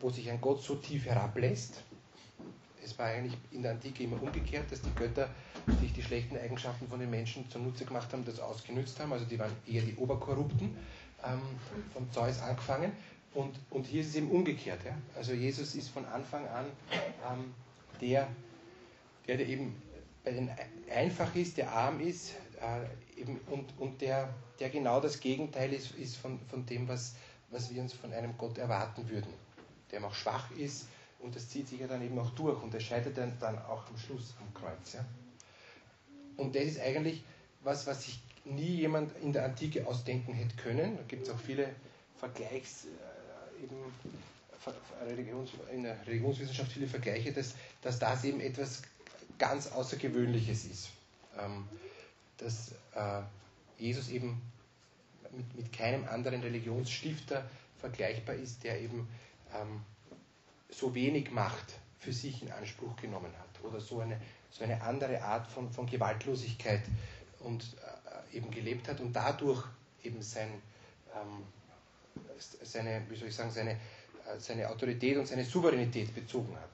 wo sich ein Gott so tief herablässt. Es war eigentlich in der Antike immer umgekehrt, dass die Götter sich die schlechten Eigenschaften von den Menschen zunutze gemacht haben, das ausgenützt haben. Also die waren eher die Oberkorrupten, ähm, von Zeus angefangen. Und, und hier ist es eben umgekehrt. Ja? Also Jesus ist von Anfang an ähm, der, der, der eben bei den einfach ist, der arm ist, äh, eben, und, und der, der genau das Gegenteil ist, ist von, von dem, was, was wir uns von einem Gott erwarten würden. Der auch schwach ist und das zieht sich ja dann eben auch durch und er scheitert dann, dann auch am Schluss am Kreuz. Ja? Und das ist eigentlich was, was sich nie jemand in der Antike ausdenken hätte können. Da gibt es auch viele Vergleichs, äh, eben Religions, in der Religionswissenschaft viele Vergleiche, dass, dass das eben etwas ganz Außergewöhnliches ist. Ähm, dass äh, Jesus eben mit, mit keinem anderen Religionsstifter vergleichbar ist, der eben ähm, so wenig Macht für sich in Anspruch genommen hat oder so eine, so eine andere Art von, von Gewaltlosigkeit und eben gelebt hat und dadurch eben sein, ähm, seine, wie soll ich sagen, seine, äh, seine Autorität und seine Souveränität bezogen hat.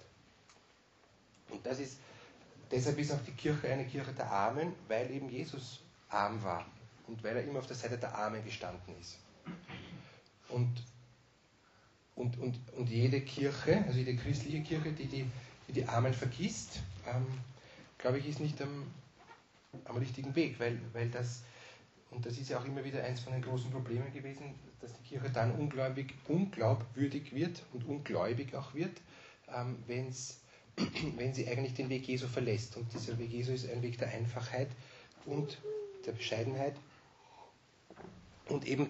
Und das ist, deshalb ist auch die Kirche eine Kirche der Armen, weil eben Jesus arm war und weil er immer auf der Seite der Armen gestanden ist. Und, und, und, und jede Kirche, also jede christliche Kirche, die die, die, die Armen vergisst, ähm, glaube ich, ist nicht am, am richtigen Weg, weil, weil das, und das ist ja auch immer wieder eins von den großen Problemen gewesen, dass die Kirche dann ungläubig, unglaubwürdig wird und ungläubig auch wird, ähm, wenn's, wenn sie eigentlich den Weg Jesu verlässt. Und dieser Weg Jesu ist ein Weg der Einfachheit und der Bescheidenheit und eben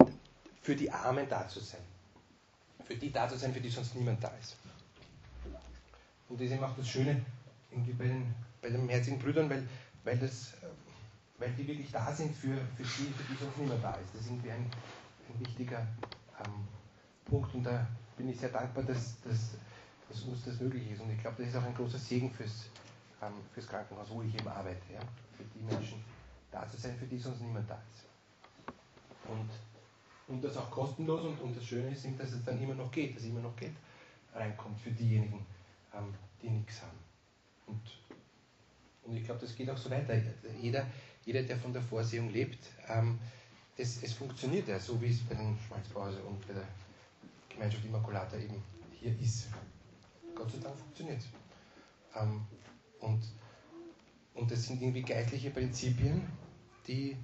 für die Armen da zu sein. Für die da zu sein, für die sonst niemand da ist. Und das ist eben auch das Schöne bei den, bei den herzigen Brüdern, weil, weil, das, weil die wirklich da sind für, für die, für die sonst niemand da ist. Das ist irgendwie ein, ein wichtiger ähm, Punkt und da bin ich sehr dankbar, dass, dass, dass uns das möglich ist. Und ich glaube, das ist auch ein großer Segen fürs, ähm, fürs Krankenhaus, wo ich eben arbeite. Ja? Für die Menschen da zu sein, für die sonst niemand da ist. Und, und das auch kostenlos und, und das Schöne ist, dass es dann immer noch geht, dass immer noch Geld reinkommt für diejenigen, ähm, die nichts haben. Und, und ich glaube, das geht auch so weiter. Jeder, jeder der von der Vorsehung lebt, ähm, das, es funktioniert ja, so wie es bei den Schmalzpause und bei der Gemeinschaft Immaculata eben hier ist. Gott sei Dank funktioniert es. Ähm, und, und das sind irgendwie geistliche Prinzipien, die,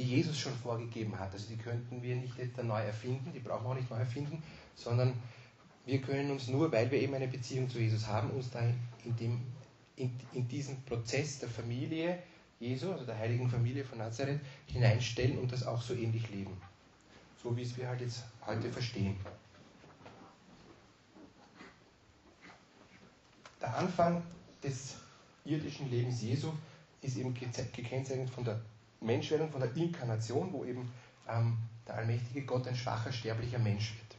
die Jesus schon vorgegeben hat. Also die könnten wir nicht jetzt neu erfinden, die brauchen wir auch nicht neu erfinden, sondern wir können uns nur, weil wir eben eine Beziehung zu Jesus haben, uns da in, dem, in, in diesen Prozess der Familie Jesu, also der heiligen Familie von Nazareth, hineinstellen und das auch so ähnlich leben. So wie es wir halt jetzt heute verstehen. Der Anfang des irdischen Lebens Jesu ist eben gekennzeichnet von der Menschwerdung, von der Inkarnation, wo eben ähm, der allmächtige Gott ein schwacher, sterblicher Mensch wird.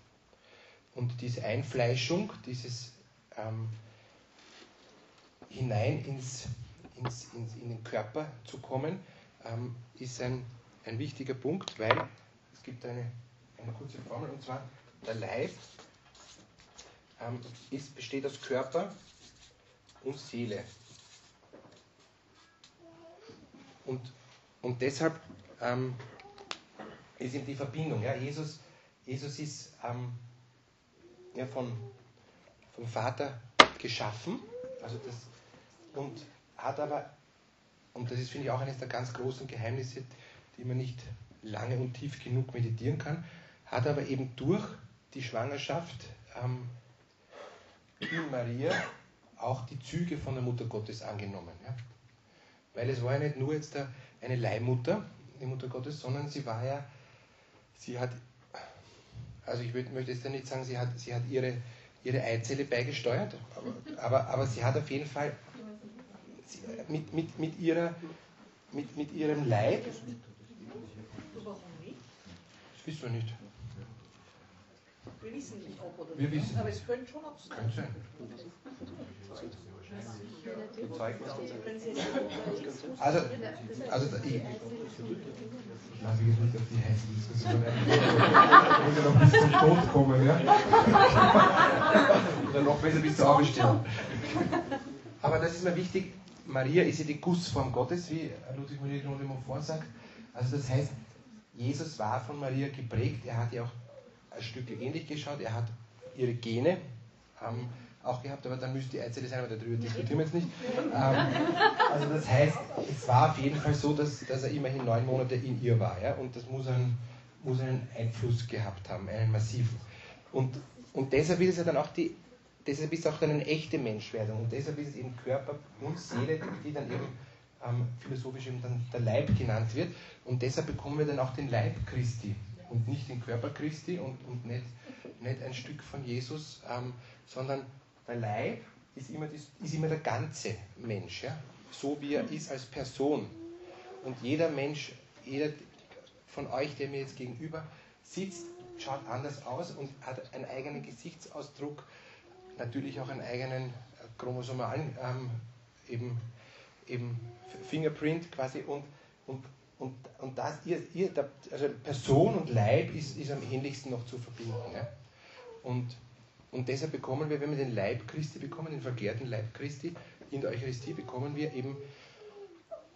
Und diese Einfleischung, dieses ähm, hinein ins, ins, ins, in den Körper zu kommen, ähm, ist ein, ein wichtiger Punkt, weil es gibt eine, eine kurze Formel, und zwar der Leib ähm, ist, besteht aus Körper und Seele. Und, und deshalb ähm, ist eben die Verbindung. Ja? Jesus, Jesus ist ähm, ja, von, vom Vater geschaffen. Also das, und hat aber, und das ist, finde ich, auch eines der ganz großen Geheimnisse, die man nicht lange und tief genug meditieren kann, hat aber eben durch die Schwangerschaft ähm, in Maria auch die Züge von der Mutter Gottes angenommen. Ja? Weil es war ja nicht nur jetzt eine Leihmutter, die Mutter Gottes, sondern sie war ja, sie hat, also ich möchte jetzt ja nicht sagen, sie hat, sie hat ihre, ihre Eizelle beigesteuert, aber, aber, aber sie hat auf jeden Fall mit, mit, mit, ihrer, mit, mit ihrem Leib. Warum nicht? Das wissen wir nicht. Wir wissen nicht, ob oder Wir wissen. Aber es könnte schon ob es Könnte sein. Also, also ich, ich lasse jetzt nicht auf die heiße Diskussion ein. Ich muss ja noch bis zum Tod kommen, ja? Oder noch besser bis zur Auferstehung. Aber das ist mir wichtig. Maria ist ja die Gussform Gottes, wie Ludwig Maria Grund immer vorsagt. Also das heißt, Jesus war von Maria geprägt. Er hat ja auch ein Stück ähnlich geschaut. Er hat ihre Gene. Ähm, auch gehabt, aber dann müsste die Eizelle sein, aber darüber diskutieren wir jetzt nicht. Ähm, also das heißt, es war auf jeden Fall so, dass, dass er immerhin neun Monate in ihr war. Ja? Und das muss einen, muss einen Einfluss gehabt haben, einen massiven. Und, und deshalb ist es ja dann auch die, deshalb ist auch dann eine echte Menschwerdung. Und deshalb ist es eben Körper und Seele, die dann eben ähm, philosophisch eben dann der Leib genannt wird. Und deshalb bekommen wir dann auch den Leib Christi und nicht den Körper Christi und, und nicht, nicht ein Stück von Jesus, ähm, sondern der Leib ist immer, das, ist immer der ganze Mensch, ja? so wie er ist als Person. Und jeder Mensch, jeder von euch, der mir jetzt gegenüber sitzt, schaut anders aus und hat einen eigenen Gesichtsausdruck, natürlich auch einen eigenen äh, chromosomalen ähm, eben, eben Fingerprint quasi und, und, und, und das, ihr, ihr, also Person und Leib ist, ist am ähnlichsten noch zu verbinden. Ja? Und, und deshalb bekommen wir, wenn wir den Leib Christi bekommen, den verklärten Leib Christi, in der Eucharistie bekommen wir eben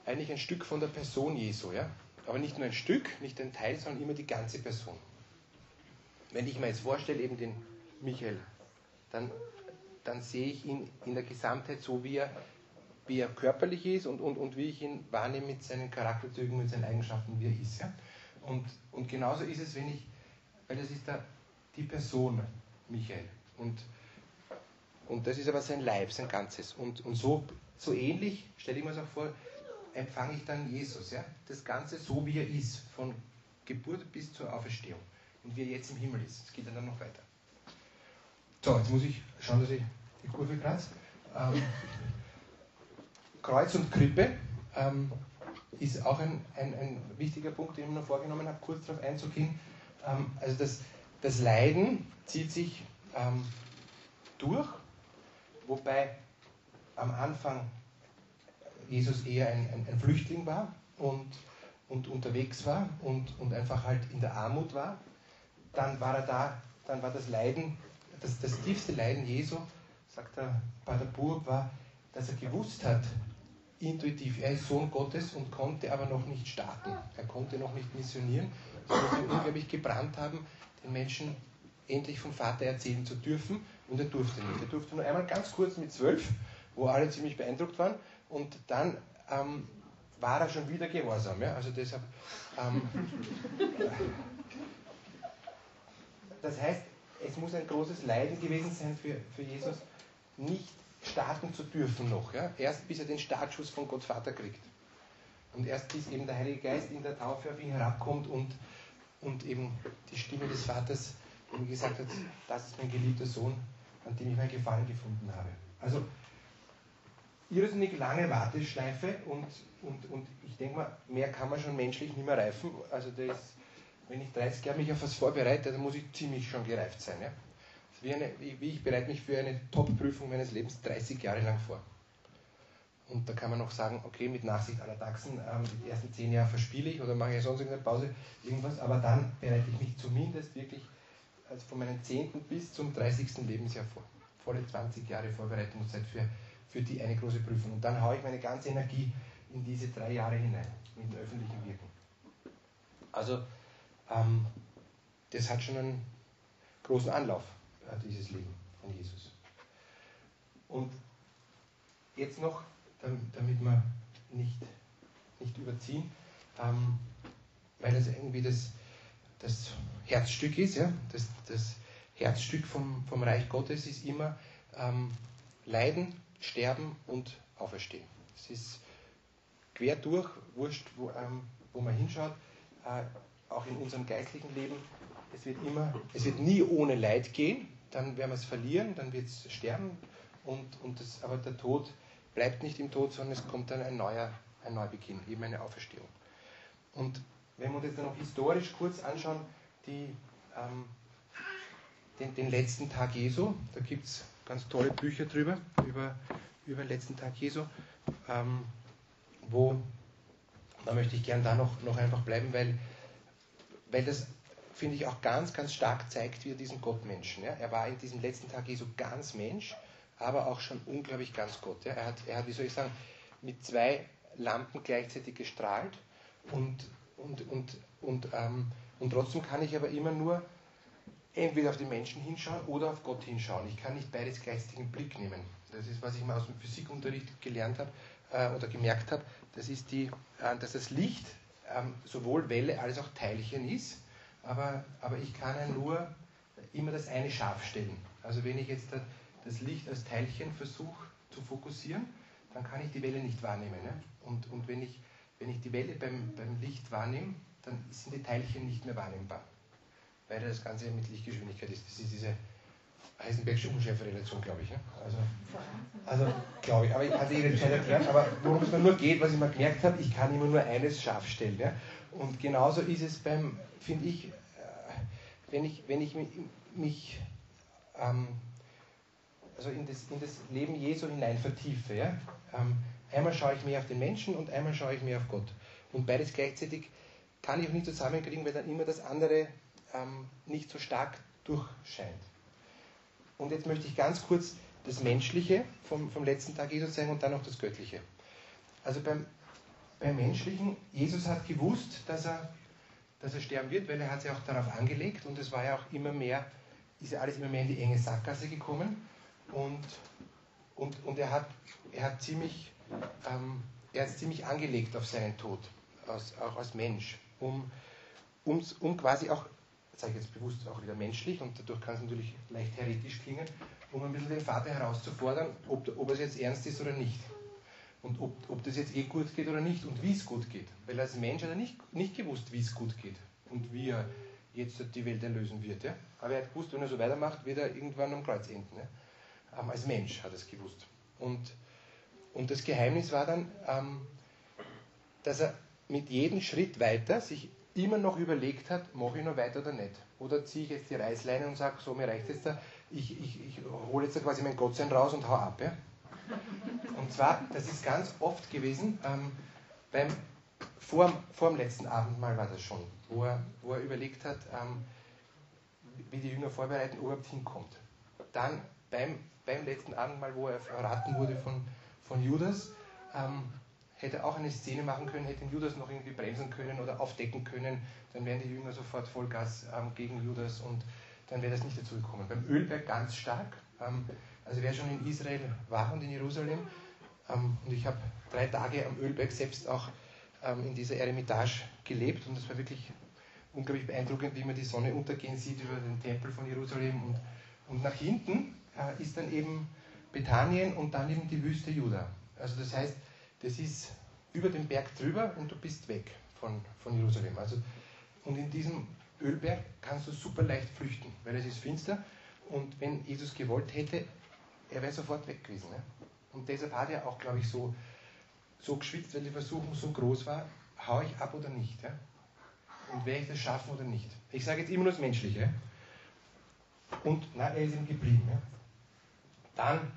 eigentlich ein Stück von der Person Jesu. Ja? Aber nicht nur ein Stück, nicht ein Teil, sondern immer die ganze Person. Wenn ich mir jetzt vorstelle, eben den Michael, dann, dann sehe ich ihn in der Gesamtheit so, wie er, wie er körperlich ist und, und, und wie ich ihn wahrnehme mit seinen Charakterzügen, mit seinen Eigenschaften, wie er ist. Ja? Und, und genauso ist es, wenn ich, weil das ist der, die Person Michael. Und, und das ist aber sein Leib, sein Ganzes. Und, und so, so ähnlich, stelle ich mir das auch vor, empfange ich dann Jesus. Ja? Das Ganze so, wie er ist, von Geburt bis zur Auferstehung. Und wie er jetzt im Himmel ist. Es geht dann noch weiter. So, jetzt muss ich schauen, dass ich die Kurve kratze. Ähm, Kreuz und Krippe ähm, ist auch ein, ein, ein, wichtiger Punkt, den ich mir noch vorgenommen habe, kurz darauf einzugehen. Ähm, also das, das Leiden zieht sich ähm, durch, wobei am Anfang Jesus eher ein, ein, Flüchtling war und, und unterwegs war und, und einfach halt in der Armut war. Dann war er da, dann war das Leiden, das, das tiefste Leiden Jesu, sagt der Pater Burb, war, dass er gewusst hat, intuitiv, er ist Sohn Gottes und konnte aber noch nicht starten. Er konnte noch nicht missionieren, sondern sie unglaublich gebrannt haben, den Menschen endlich vom Vater erzählen zu dürfen und er durfte nicht. Er durfte nur einmal ganz kurz mit zwölf, wo alle ziemlich beeindruckt waren und dann ähm, war er schon wieder gehorsam. Ja? Also deshalb. Ähm, das heißt, es muss ein großes Leiden gewesen sein für, für Jesus, nicht starten zu dürfen noch. Ja? Erst bis er den Startschuss von Gott Vater kriegt. Und erst bis eben der Heilige Geist in der Taufe auf ihn herabkommt und, und eben die Stimme des Vaters ihm gesagt hat, das ist mein geliebter Sohn, an dem ich mein Gefallen gefunden habe. Also irrsinnig lange Warteschleife und, und, und ich denke mal, mehr kann man schon menschlich nicht mehr reifen. Also das, wenn ich 30 Jahre mich auf was vorbereite, dann muss ich ziemlich schon gereift sein. Ja? Wie, eine, wie ich bereite mich für eine Top-Prüfung meines Lebens 30 Jahre lang vor. Und da kann man noch sagen, okay, mit Nachsicht aller Taxen, ähm, die ersten 10 Jahre verspiele ich oder mache ich sonst irgendeine Pause, irgendwas, aber dann bereite ich mich zumindest wirklich also von meinem 10. bis zum 30. Lebensjahr vor. Volle 20 Jahre Vorbereitungszeit für für die eine große Prüfung. Und dann haue ich meine ganze Energie in diese drei Jahre hinein, mit öffentlichen Wirken. Also, ähm, das hat schon einen großen Anlauf, dieses Leben von Jesus. Und jetzt noch, damit wir nicht, nicht überziehen, ähm, weil das irgendwie das, das Herzstück ist, ja? das, das Herzstück vom, vom Reich Gottes ist immer ähm, Leiden, Sterben und Auferstehen. Es ist quer durch, wurscht, wo, ähm, wo man hinschaut, äh, auch in unserem geistlichen Leben. Es wird, immer, es wird nie ohne Leid gehen, dann werden wir es verlieren, dann wird es sterben, und, und das, aber der Tod bleibt nicht im Tod, sondern es kommt dann ein neuer, ein Neubeginn, eben eine Auferstehung. Und wenn wir uns jetzt noch historisch kurz anschauen, die, ähm, den, den letzten Tag Jesu, da gibt es ganz tolle Bücher drüber, über, über den letzten Tag Jesu, ähm, wo, da möchte ich gern da noch, noch einfach bleiben, weil, weil das, finde ich, auch ganz, ganz stark zeigt, wie er diesen Gottmenschen, ja? er war in diesem letzten Tag Jesu ganz Mensch, aber auch schon unglaublich ganz Gott. Ja? Er, hat, er hat, wie soll ich sagen, mit zwei Lampen gleichzeitig gestrahlt und, und, und, und, ähm, und trotzdem kann ich aber immer nur entweder auf den Menschen hinschauen oder auf Gott hinschauen. Ich kann nicht beides gleichzeitig im Blick nehmen. Das ist, was ich mal aus dem Physikunterricht gelernt habe äh, oder gemerkt habe. Das ist die, äh, dass das Licht ähm, sowohl Welle als auch Teilchen ist, aber, aber ich kann ja nur immer das eine scharf stellen. Also wenn ich jetzt das Licht als Teilchen versuche zu fokussieren, dann kann ich die Welle nicht wahrnehmen. Ne? Und, und wenn, ich, wenn ich die Welle beim, beim Licht wahrnehme, dann sind die Teilchen nicht mehr wahrnehmbar weil das Ganze mit Lichtgeschwindigkeit ist. Das ist diese Heisenbergsche Unschärferelation, glaube ich. Ja? Also, also glaube ich. Aber ich es Ihnen nicht erklären. Aber worum es mir nur geht, was ich mir gemerkt habe, ich kann immer nur eines scharf stellen. Ja? Und genauso ist es beim, finde ich, äh, wenn ich, wenn ich mich, ähm, also in das, in das Leben Jesu hinein vertiefe. Ja? Ähm, einmal schaue ich mehr auf den Menschen und einmal schaue ich mehr auf Gott. Und beides gleichzeitig kann ich auch nicht zusammenkriegen, weil dann immer das andere ähm, nicht so stark durchscheint. Und jetzt möchte ich ganz kurz das Menschliche vom, vom letzten Tag Jesus zeigen und dann noch das Göttliche. Also beim, beim Menschlichen, Jesus hat gewusst, dass er, dass er sterben wird, weil er hat sich auch darauf angelegt und es war ja auch immer mehr, ist ja alles immer mehr in die enge Sackgasse gekommen und, und, und er, hat, er hat ziemlich, ähm, er hat ziemlich angelegt auf seinen Tod, als, auch als Mensch, um, um, um quasi auch sage ich jetzt bewusst auch wieder menschlich und dadurch kann es natürlich leicht heretisch klingen, um ein bisschen den Vater herauszufordern, ob, ob es jetzt ernst ist oder nicht. Und ob, ob das jetzt eh gut geht oder nicht und wie es gut geht. Weil als Mensch hat er nicht, nicht gewusst, wie es gut geht und wie er jetzt die Welt erlösen wird. Ja? Aber er hat gewusst, wenn er so weitermacht, wird er irgendwann am Kreuz enden. Ja? Ähm, als Mensch hat er es gewusst. Und, und das Geheimnis war dann, ähm, dass er mit jedem Schritt weiter sich immer noch überlegt hat, mache ich noch weiter oder nicht. Oder ziehe ich jetzt die Reißleine und sage, so, mir reicht jetzt da, ich, ich, ich hole jetzt quasi mein Gottsein raus und hau ab. Ja? Und zwar, das ist ganz oft gewesen, ähm, beim, vor, vor dem letzten Abendmahl war das schon, wo er, wo er überlegt hat, ähm, wie die Jünger vorbereiten, ob er hinkommt. Dann beim, beim letzten Abendmahl, wo er verraten wurde von, von Judas, ähm, hätte auch eine Szene machen können, hätte den Judas noch irgendwie bremsen können oder aufdecken können, dann wären die Jünger sofort Vollgas ähm, gegen Judas und dann wäre das nicht dazu gekommen. Beim Ölberg ganz stark. Ähm, also wer schon in Israel war und in Jerusalem, ähm, und ich habe drei Tage am Ölberg selbst auch ähm, in dieser Eremitage gelebt und das war wirklich unglaublich beeindruckend, wie man die Sonne untergehen sieht über den Tempel von Jerusalem und, und nach hinten äh, ist dann eben Bethanien und dann eben die Wüste Juda. Also das heißt, das ist über den Berg drüber und du bist weg von, von Jerusalem. Also, und in diesem Ölberg kannst du super leicht flüchten, weil es ist finster und wenn Jesus gewollt hätte, er wäre sofort weg gewesen. Ne? Und deshalb hat er auch, glaube ich, so, so geschwitzt, weil die Versuchung so groß war, hau ich ab oder nicht. Ja? Und werde ich das schaffen oder nicht. Ich sage jetzt immer nur das Menschliche. Und na, er ist ihm geblieben. Ja? Dann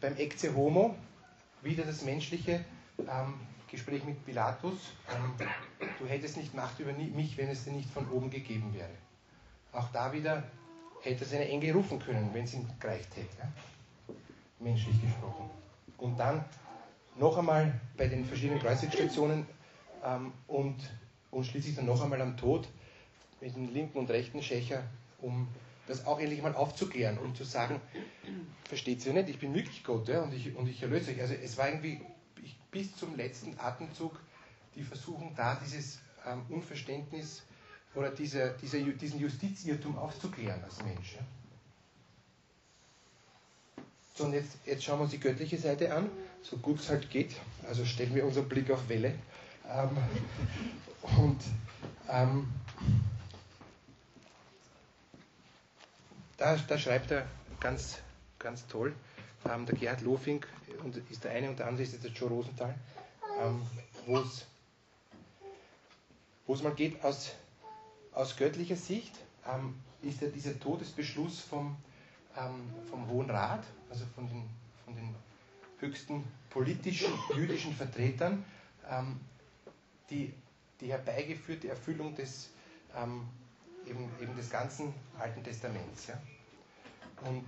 beim Ecce Homo, wieder das Menschliche, ähm, Gespräch mit Pilatus, ähm, du hättest nicht Macht über mich, wenn es dir nicht von oben gegeben wäre. Auch da wieder hätte er seine Engel rufen können, wenn es ihm gereicht hätte. Ja? Menschlich gesprochen. Und dann noch einmal bei den verschiedenen Kreuzwegstationen ähm, und, und schließlich dann noch einmal am Tod mit dem linken und rechten Schächer, um das auch endlich mal aufzuklären und zu sagen, versteht ihr nicht, ich bin wirklich Gott ja, und, ich, und ich erlöse euch. Also es war irgendwie ich, bis zum letzten Atemzug die Versuchung da, dieses ähm, Unverständnis oder diese, diese, diesen Justizirrtum aufzuklären als Mensch. Ja. So, und jetzt, jetzt schauen wir uns die göttliche Seite an, so gut es halt geht. Also stellen wir unseren Blick auf Welle. Ähm, und ähm, da, da schreibt er ganz, ganz toll, ähm, der Gerhard Lofink und ist der eine und der andere ist jetzt der Joe Rosenthal, ähm, wo es mal geht aus, aus göttlicher Sicht, ähm, ist ja dieser Todesbeschluss vom, ähm, vom Hohen Rat, also von den, von den höchsten politischen jüdischen Vertretern, ähm, die, die herbeigeführte Erfüllung des, ähm, eben, eben des ganzen Alten Testaments. Ja? Und,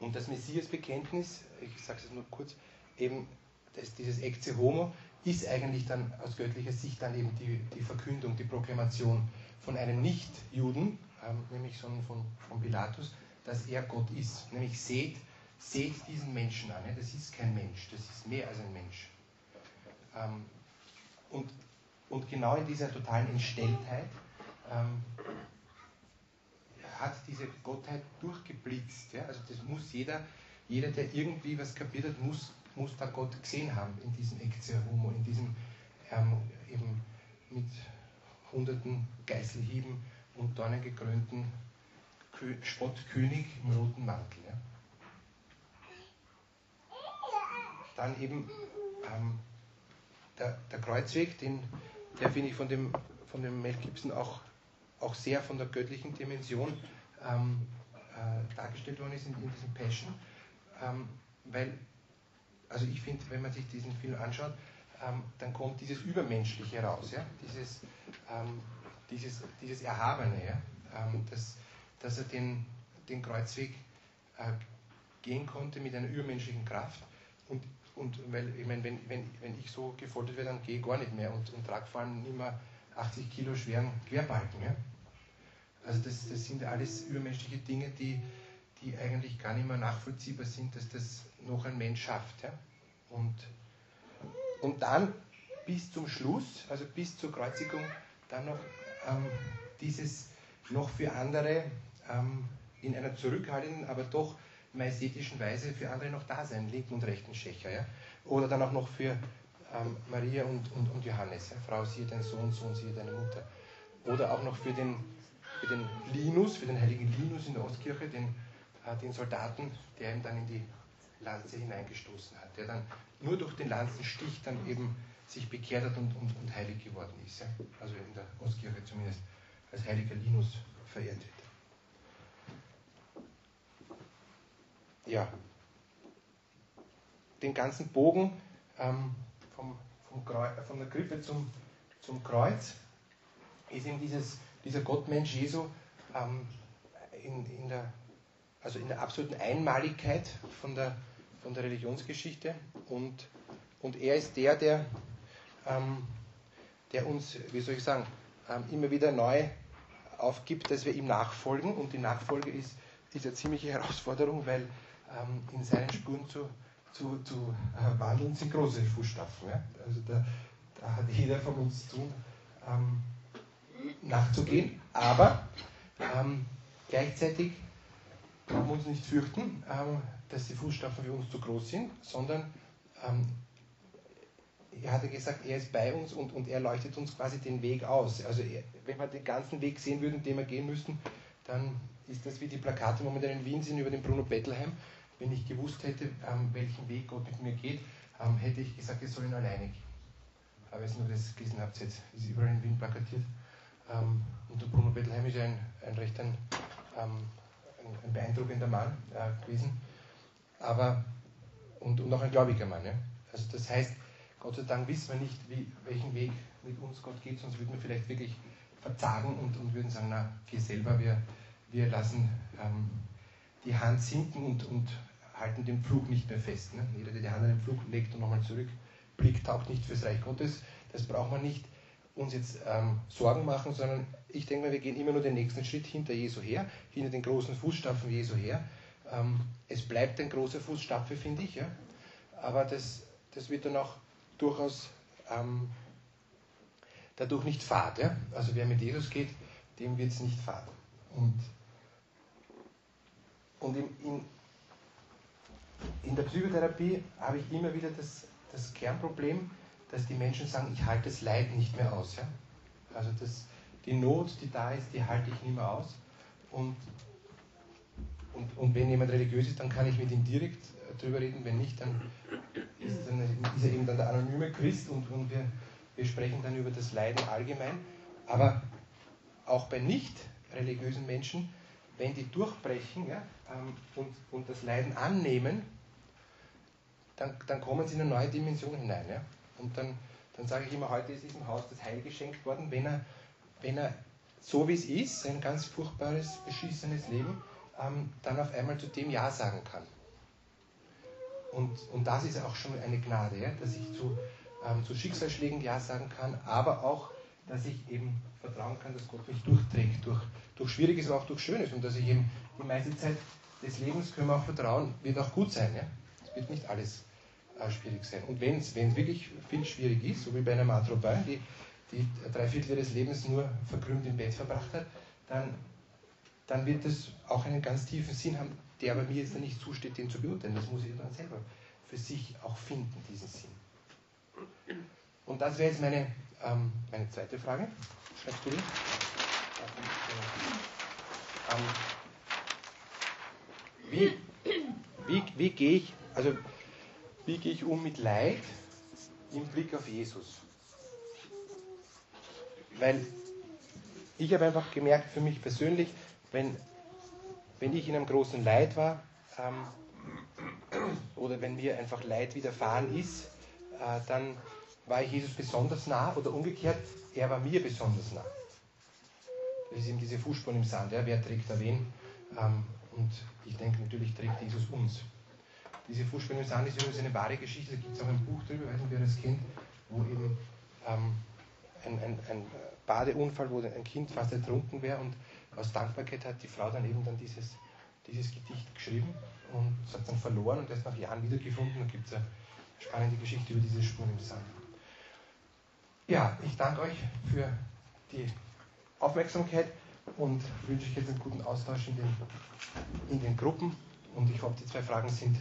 und das Messias-Bekenntnis, ich sage es nur kurz, eben das, dieses Ecce Homo, ist eigentlich dann aus göttlicher Sicht dann eben die, die Verkündung, die Proklamation von einem Nicht-Juden, ähm, nämlich von, von, von Pilatus, dass er Gott ist. Nämlich seht, seht diesen Menschen an. Das ist kein Mensch, das ist mehr als ein Mensch. Ähm, und, und genau in dieser totalen Entstelltheit ähm, hat diese Gottheit durchgeblitzt. Also das muss jeder, jeder, der irgendwie was kapiert hat, muss, muss da Gott gesehen haben in diesem Ecce Homo, in diesem ähm, eben mit hunderten Geißelhieben und dornengekrönten Spottkönig im roten Mantel. Ja? Dann eben ähm, der, der, Kreuzweg, den, der finde ich von dem, von dem Mel Gibson auch, auch sehr von der göttlichen Dimension ähm, äh, dargestellt worden ist in, in diesem Passion. Ähm, weil, also ich finde, wenn man sich diesen Film anschaut, ähm, dann kommt dieses Übermenschliche raus, ja? dieses, ähm, dieses, dieses Erhabene, ja? Ähm, dass, er den, den Kreuzweg äh, gehen konnte mit einer übermenschlichen Kraft. Und, und weil, ich meine, wenn, wenn, wenn ich so gefoltert werde, dann gehe ich gar nicht mehr und, und trage vor allem immer 80 Kilo schweren Querbalken. Ja? Also das, das sind alles übermenschliche Dinge, die, die eigentlich gar nicht mehr nachvollziehbar sind, dass das noch ein Mensch schafft. Ja? Und, und dann bis zum Schluss, also bis zur Kreuzigung, dann noch ähm, dieses noch für andere ähm, in einer zurückhaltenden, aber doch majestätischen Weise für andere noch da sein, linken und rechten Schächer. Ja? Oder dann auch noch für ähm, Maria und, und, und Johannes. Ja? Frau, siehe dein Sohn, Sohn, siehe deine Mutter. Oder auch noch für den, für den Linus, für den heiligen Linus in der Ostkirche, den, äh, den Soldaten, der ihm dann in die Lanze hineingestoßen hat, der dann nur durch den Lanzenstich dann eben sich bekehrt hat und, und, und heilig geworden ist. Ja? Also in der Ostkirche zumindest als heiliger Linus verehrt wird. Ja, den ganzen Bogen ähm, vom, vom Kreuz, von der Krippe zum, zum Kreuz ist eben dieses, dieser Gottmensch Jesu ähm, in, in, der, also in der absoluten Einmaligkeit von der, von der Religionsgeschichte. Und, und er ist der, der, ähm, der uns, wie soll ich sagen, ähm, immer wieder neu aufgibt, dass wir ihm nachfolgen. Und die Nachfolge ist, ist eine ziemliche Herausforderung, weil ähm, in seinen Spuren zu, zu, zu äh, wandeln sind große Fußstapfen. Ja? Also da, da, hat jeder von uns zu tun, ähm, nachzugehen, aber ähm, gleichzeitig brauchen wir uns nicht fürchten, ähm, dass die Fußstapfen für uns zu groß sind, sondern ähm, er hatte gesagt, er ist bei uns und, und er leuchtet uns quasi den Weg aus. Also er, wenn wir den ganzen Weg sehen würden, den wir gehen müssten, dann ist das wie die Plakate die momentan in Wien sind über den Bruno Bettelheim. Wenn ich gewusst hätte, ähm, welchen Weg Gott mit mir geht, ähm, hätte ich gesagt, ich soll ihn alleine gehen. Aber jetzt nur das gelesen habt, jetzt ist überall in Wien plakatiert. Ähm, und der Bruno Bettelheim ist ein, ein recht ein, ähm, ein, ein beeindruckender Mann äh, gewesen. Aber, und, und auch ein gläubiger Mann. Ja? Also das heißt, Gott sei Dank wissen wir nicht, wie, welchen Weg mit uns Gott geht, sonst würden wir vielleicht wirklich verzagen und, und würden sagen, na, wir selber, wir, wir lassen ähm, die Hand sinken und, und halten den Pflug nicht mehr fest. Ne? Jeder, der die Hand an den Pflug legt und nochmal zurückblickt, taugt nicht fürs Reich Gottes. Das braucht man nicht uns jetzt ähm, Sorgen machen, sondern ich denke mal, wir gehen immer nur den nächsten Schritt hinter Jesu her, hinter den großen Fußstapfen Jesu her. Ähm, es bleibt ein großer Fußstapfe, finde ich, ja? aber das, das wird dann auch durchaus ähm, dadurch nicht fad. Ja? Also wer mit Jesus geht, dem wird es nicht fad. Und, und in, in, in, der Psychotherapie habe ich immer wieder das, das Kernproblem, dass die Menschen sagen, ich halte das Leid nicht mehr aus. Ja? Also das, die Not, die da ist, die halte ich nicht mehr aus. Und, und, und wenn jemand religiös ist, dann kann ich mit ihm direkt drüber reden. Wenn nicht, dann ist, dann ist er eben dann der anonyme Christ und, und wir, wir sprechen dann über das Leiden allgemein. Aber auch bei nicht religiösen Menschen, wenn die durchbrechen ja, ähm, und, und das Leiden annehmen, dann, dann kommen sie in eine neue Dimension hinein. Ja? Und dann, dann sage ich immer, heute ist diesem Haus das Heil geschenkt worden, wenn er, wenn er so wie es ist, ein ganz furchtbares, beschissenes Leben, ähm, dann auf einmal zu dem Ja sagen kann. Und, und das ist auch schon eine Gnade, ja, dass ich zu, ähm, zu Schicksalsschlägen Ja sagen kann, aber auch, dass ich eben vertrauen kann, dass Gott mich durchträgt, durch, durch Schwieriges, aber auch durch Schönes. Und dass ich eben die meiste Zeit des Lebens können wir auch vertrauen, wird auch gut sein. Ja? Es wird nicht alles äh, schwierig sein. Und wenn es wirklich viel schwierig ist, so wie bei einer Matropin, die, die drei Viertel ihres Lebens nur verkrümmt im Bett verbracht hat, dann, dann wird das auch einen ganz tiefen Sinn haben, der aber mir jetzt nicht zusteht, den zu beurteilen. Das muss ich dann selber für sich auch finden, diesen Sinn. Und das wäre jetzt meine, ähm, meine zweite Frage. Schreibst du die? Ähm, wie, wie, wie gehe ich, also wie gehe ich um mit Leid im Blick auf Jesus? Weil ich habe einfach gemerkt für mich persönlich, wenn wenn ich in einem großen Leid war ähm, oder wenn mir einfach Leid widerfahren ist, äh, dann war ich Jesus besonders nah oder umgekehrt, er war mir besonders nah. Das ist eben diese Fußspuren im Sand. Ja? Wer trägt da wen? Ähm, und ich denke, natürlich trägt Jesus uns. Diese Fußspuren im Sand ist übrigens eine wahre Geschichte. Da gibt es auch ein Buch drüber, weiß nicht, wer das kennt, wo eben ähm, ein, ein, ein Badeunfall, wo ein Kind fast ertrunken wäre und aus Dankbarkeit hat die Frau dann eben dann dieses, dieses Gedicht geschrieben und es hat dann verloren und erst nach Jahren wiedergefunden. Da gibt es eine spannende Geschichte über diese Spuren im Sand. Ja, ich danke euch für die Aufmerksamkeit und wünsche euch jetzt einen guten Austausch in den, in den Gruppen und ich hoffe, die zwei Fragen sind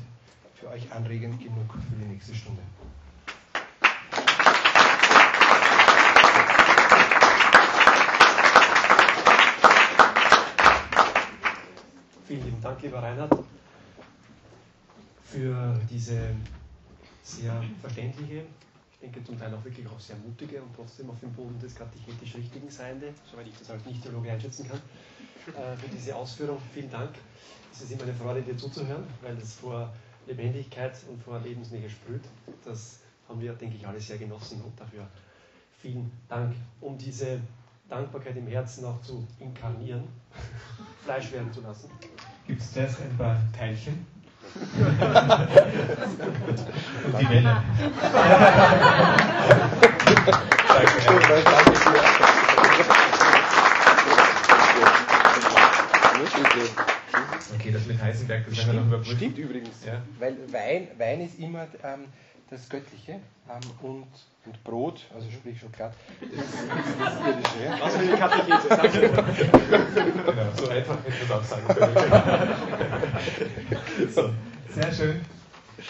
für euch anregend genug für die nächste Stunde. Vielen lieben Dank, lieber Reinhard, für diese sehr verständliche, ich denke zum Teil auch wirklich auch sehr mutige und trotzdem auf dem Boden des katechetisch Richtigen Seiende, soweit ich das als Nicht-Theologe einschätzen kann, äh, für diese Ausführung. Vielen Dank. Es ist immer eine Freude, dir zuzuhören, weil es vor Lebendigkeit und vor Lebensnähe sprüht. Das haben wir, denke ich, alle sehr genossen und dafür vielen Dank, um diese Dankbarkeit im Herzen auch zu inkarnieren, Fleisch werden zu lassen. Gibt es zuerst ein paar Teilchen? Und die Welle. Okay, das mit Heisenberg, das wir noch überprüfen. Stimmt übrigens. Ja. Weil Wein, Wein ist immer ähm, das Göttliche ähm, und, und Brot, also sprich Schokolade, das ist das Irdische. Ja? Was für eine Katechese, danke. Genau, so einfach hätte man auch sagen können. so, sehr schön.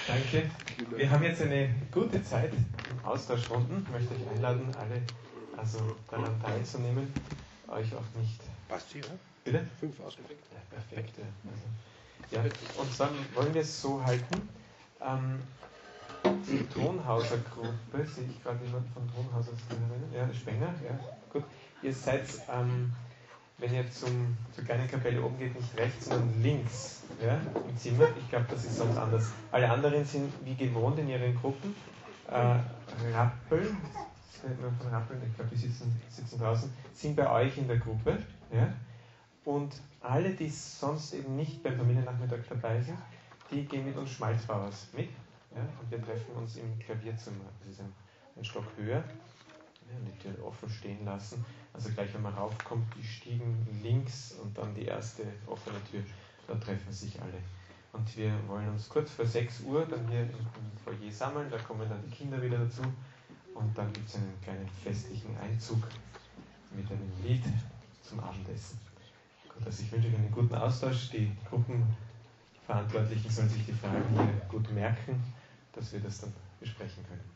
Danke. Wir haben jetzt eine gute Zeit im Austauschrunden. Ich möchte euch einladen, alle also daran teilzunehmen. Euch auch nicht. Passt sie, oder? Bitte? Fünf ausgeprägt. Ja, perfekt. Ja. Also, ja. Und zwar wollen wir es so halten. Ähm, die Tonhauser Gruppe, sehe ich gerade jemand von Tonhauser? Ja, Spenger, ja, gut. Ihr seid, ähm, wenn ihr zum, zur kleinen Kapelle oben geht, nicht rechts, sondern links ja, im Zimmer. Ich glaube, das ist sonst anders. Alle anderen sind wie gewohnt in ihren Gruppen. Äh, Rappel, von Rappeln, ich glaube, die sitzen, sitzen draußen, sind bei euch in der Gruppe. Ja? Und alle, die sonst eben nicht beim Familiennachmittag dabei sind, die gehen mit uns Schmalzbauers mit. Ja? Und wir treffen uns im Klavierzimmer. Das ist ein, ein Stock höher. Ja, die Tür offen stehen lassen. Also gleich, wenn man raufkommt, die Stiegen links und dann die erste offene Tür. Da treffen sich alle. Und wir wollen uns kurz vor 6 Uhr dann hier im Foyer sammeln. Da kommen dann die Kinder wieder dazu. Und dann gibt es einen kleinen festlichen Einzug mit einem Lied zum Abendessen. Gut, also ich wünsche euch einen guten Austausch. Die Gruppenverantwortlichen sollen sich die Fragen hier gut merken, dass wir das dann besprechen können.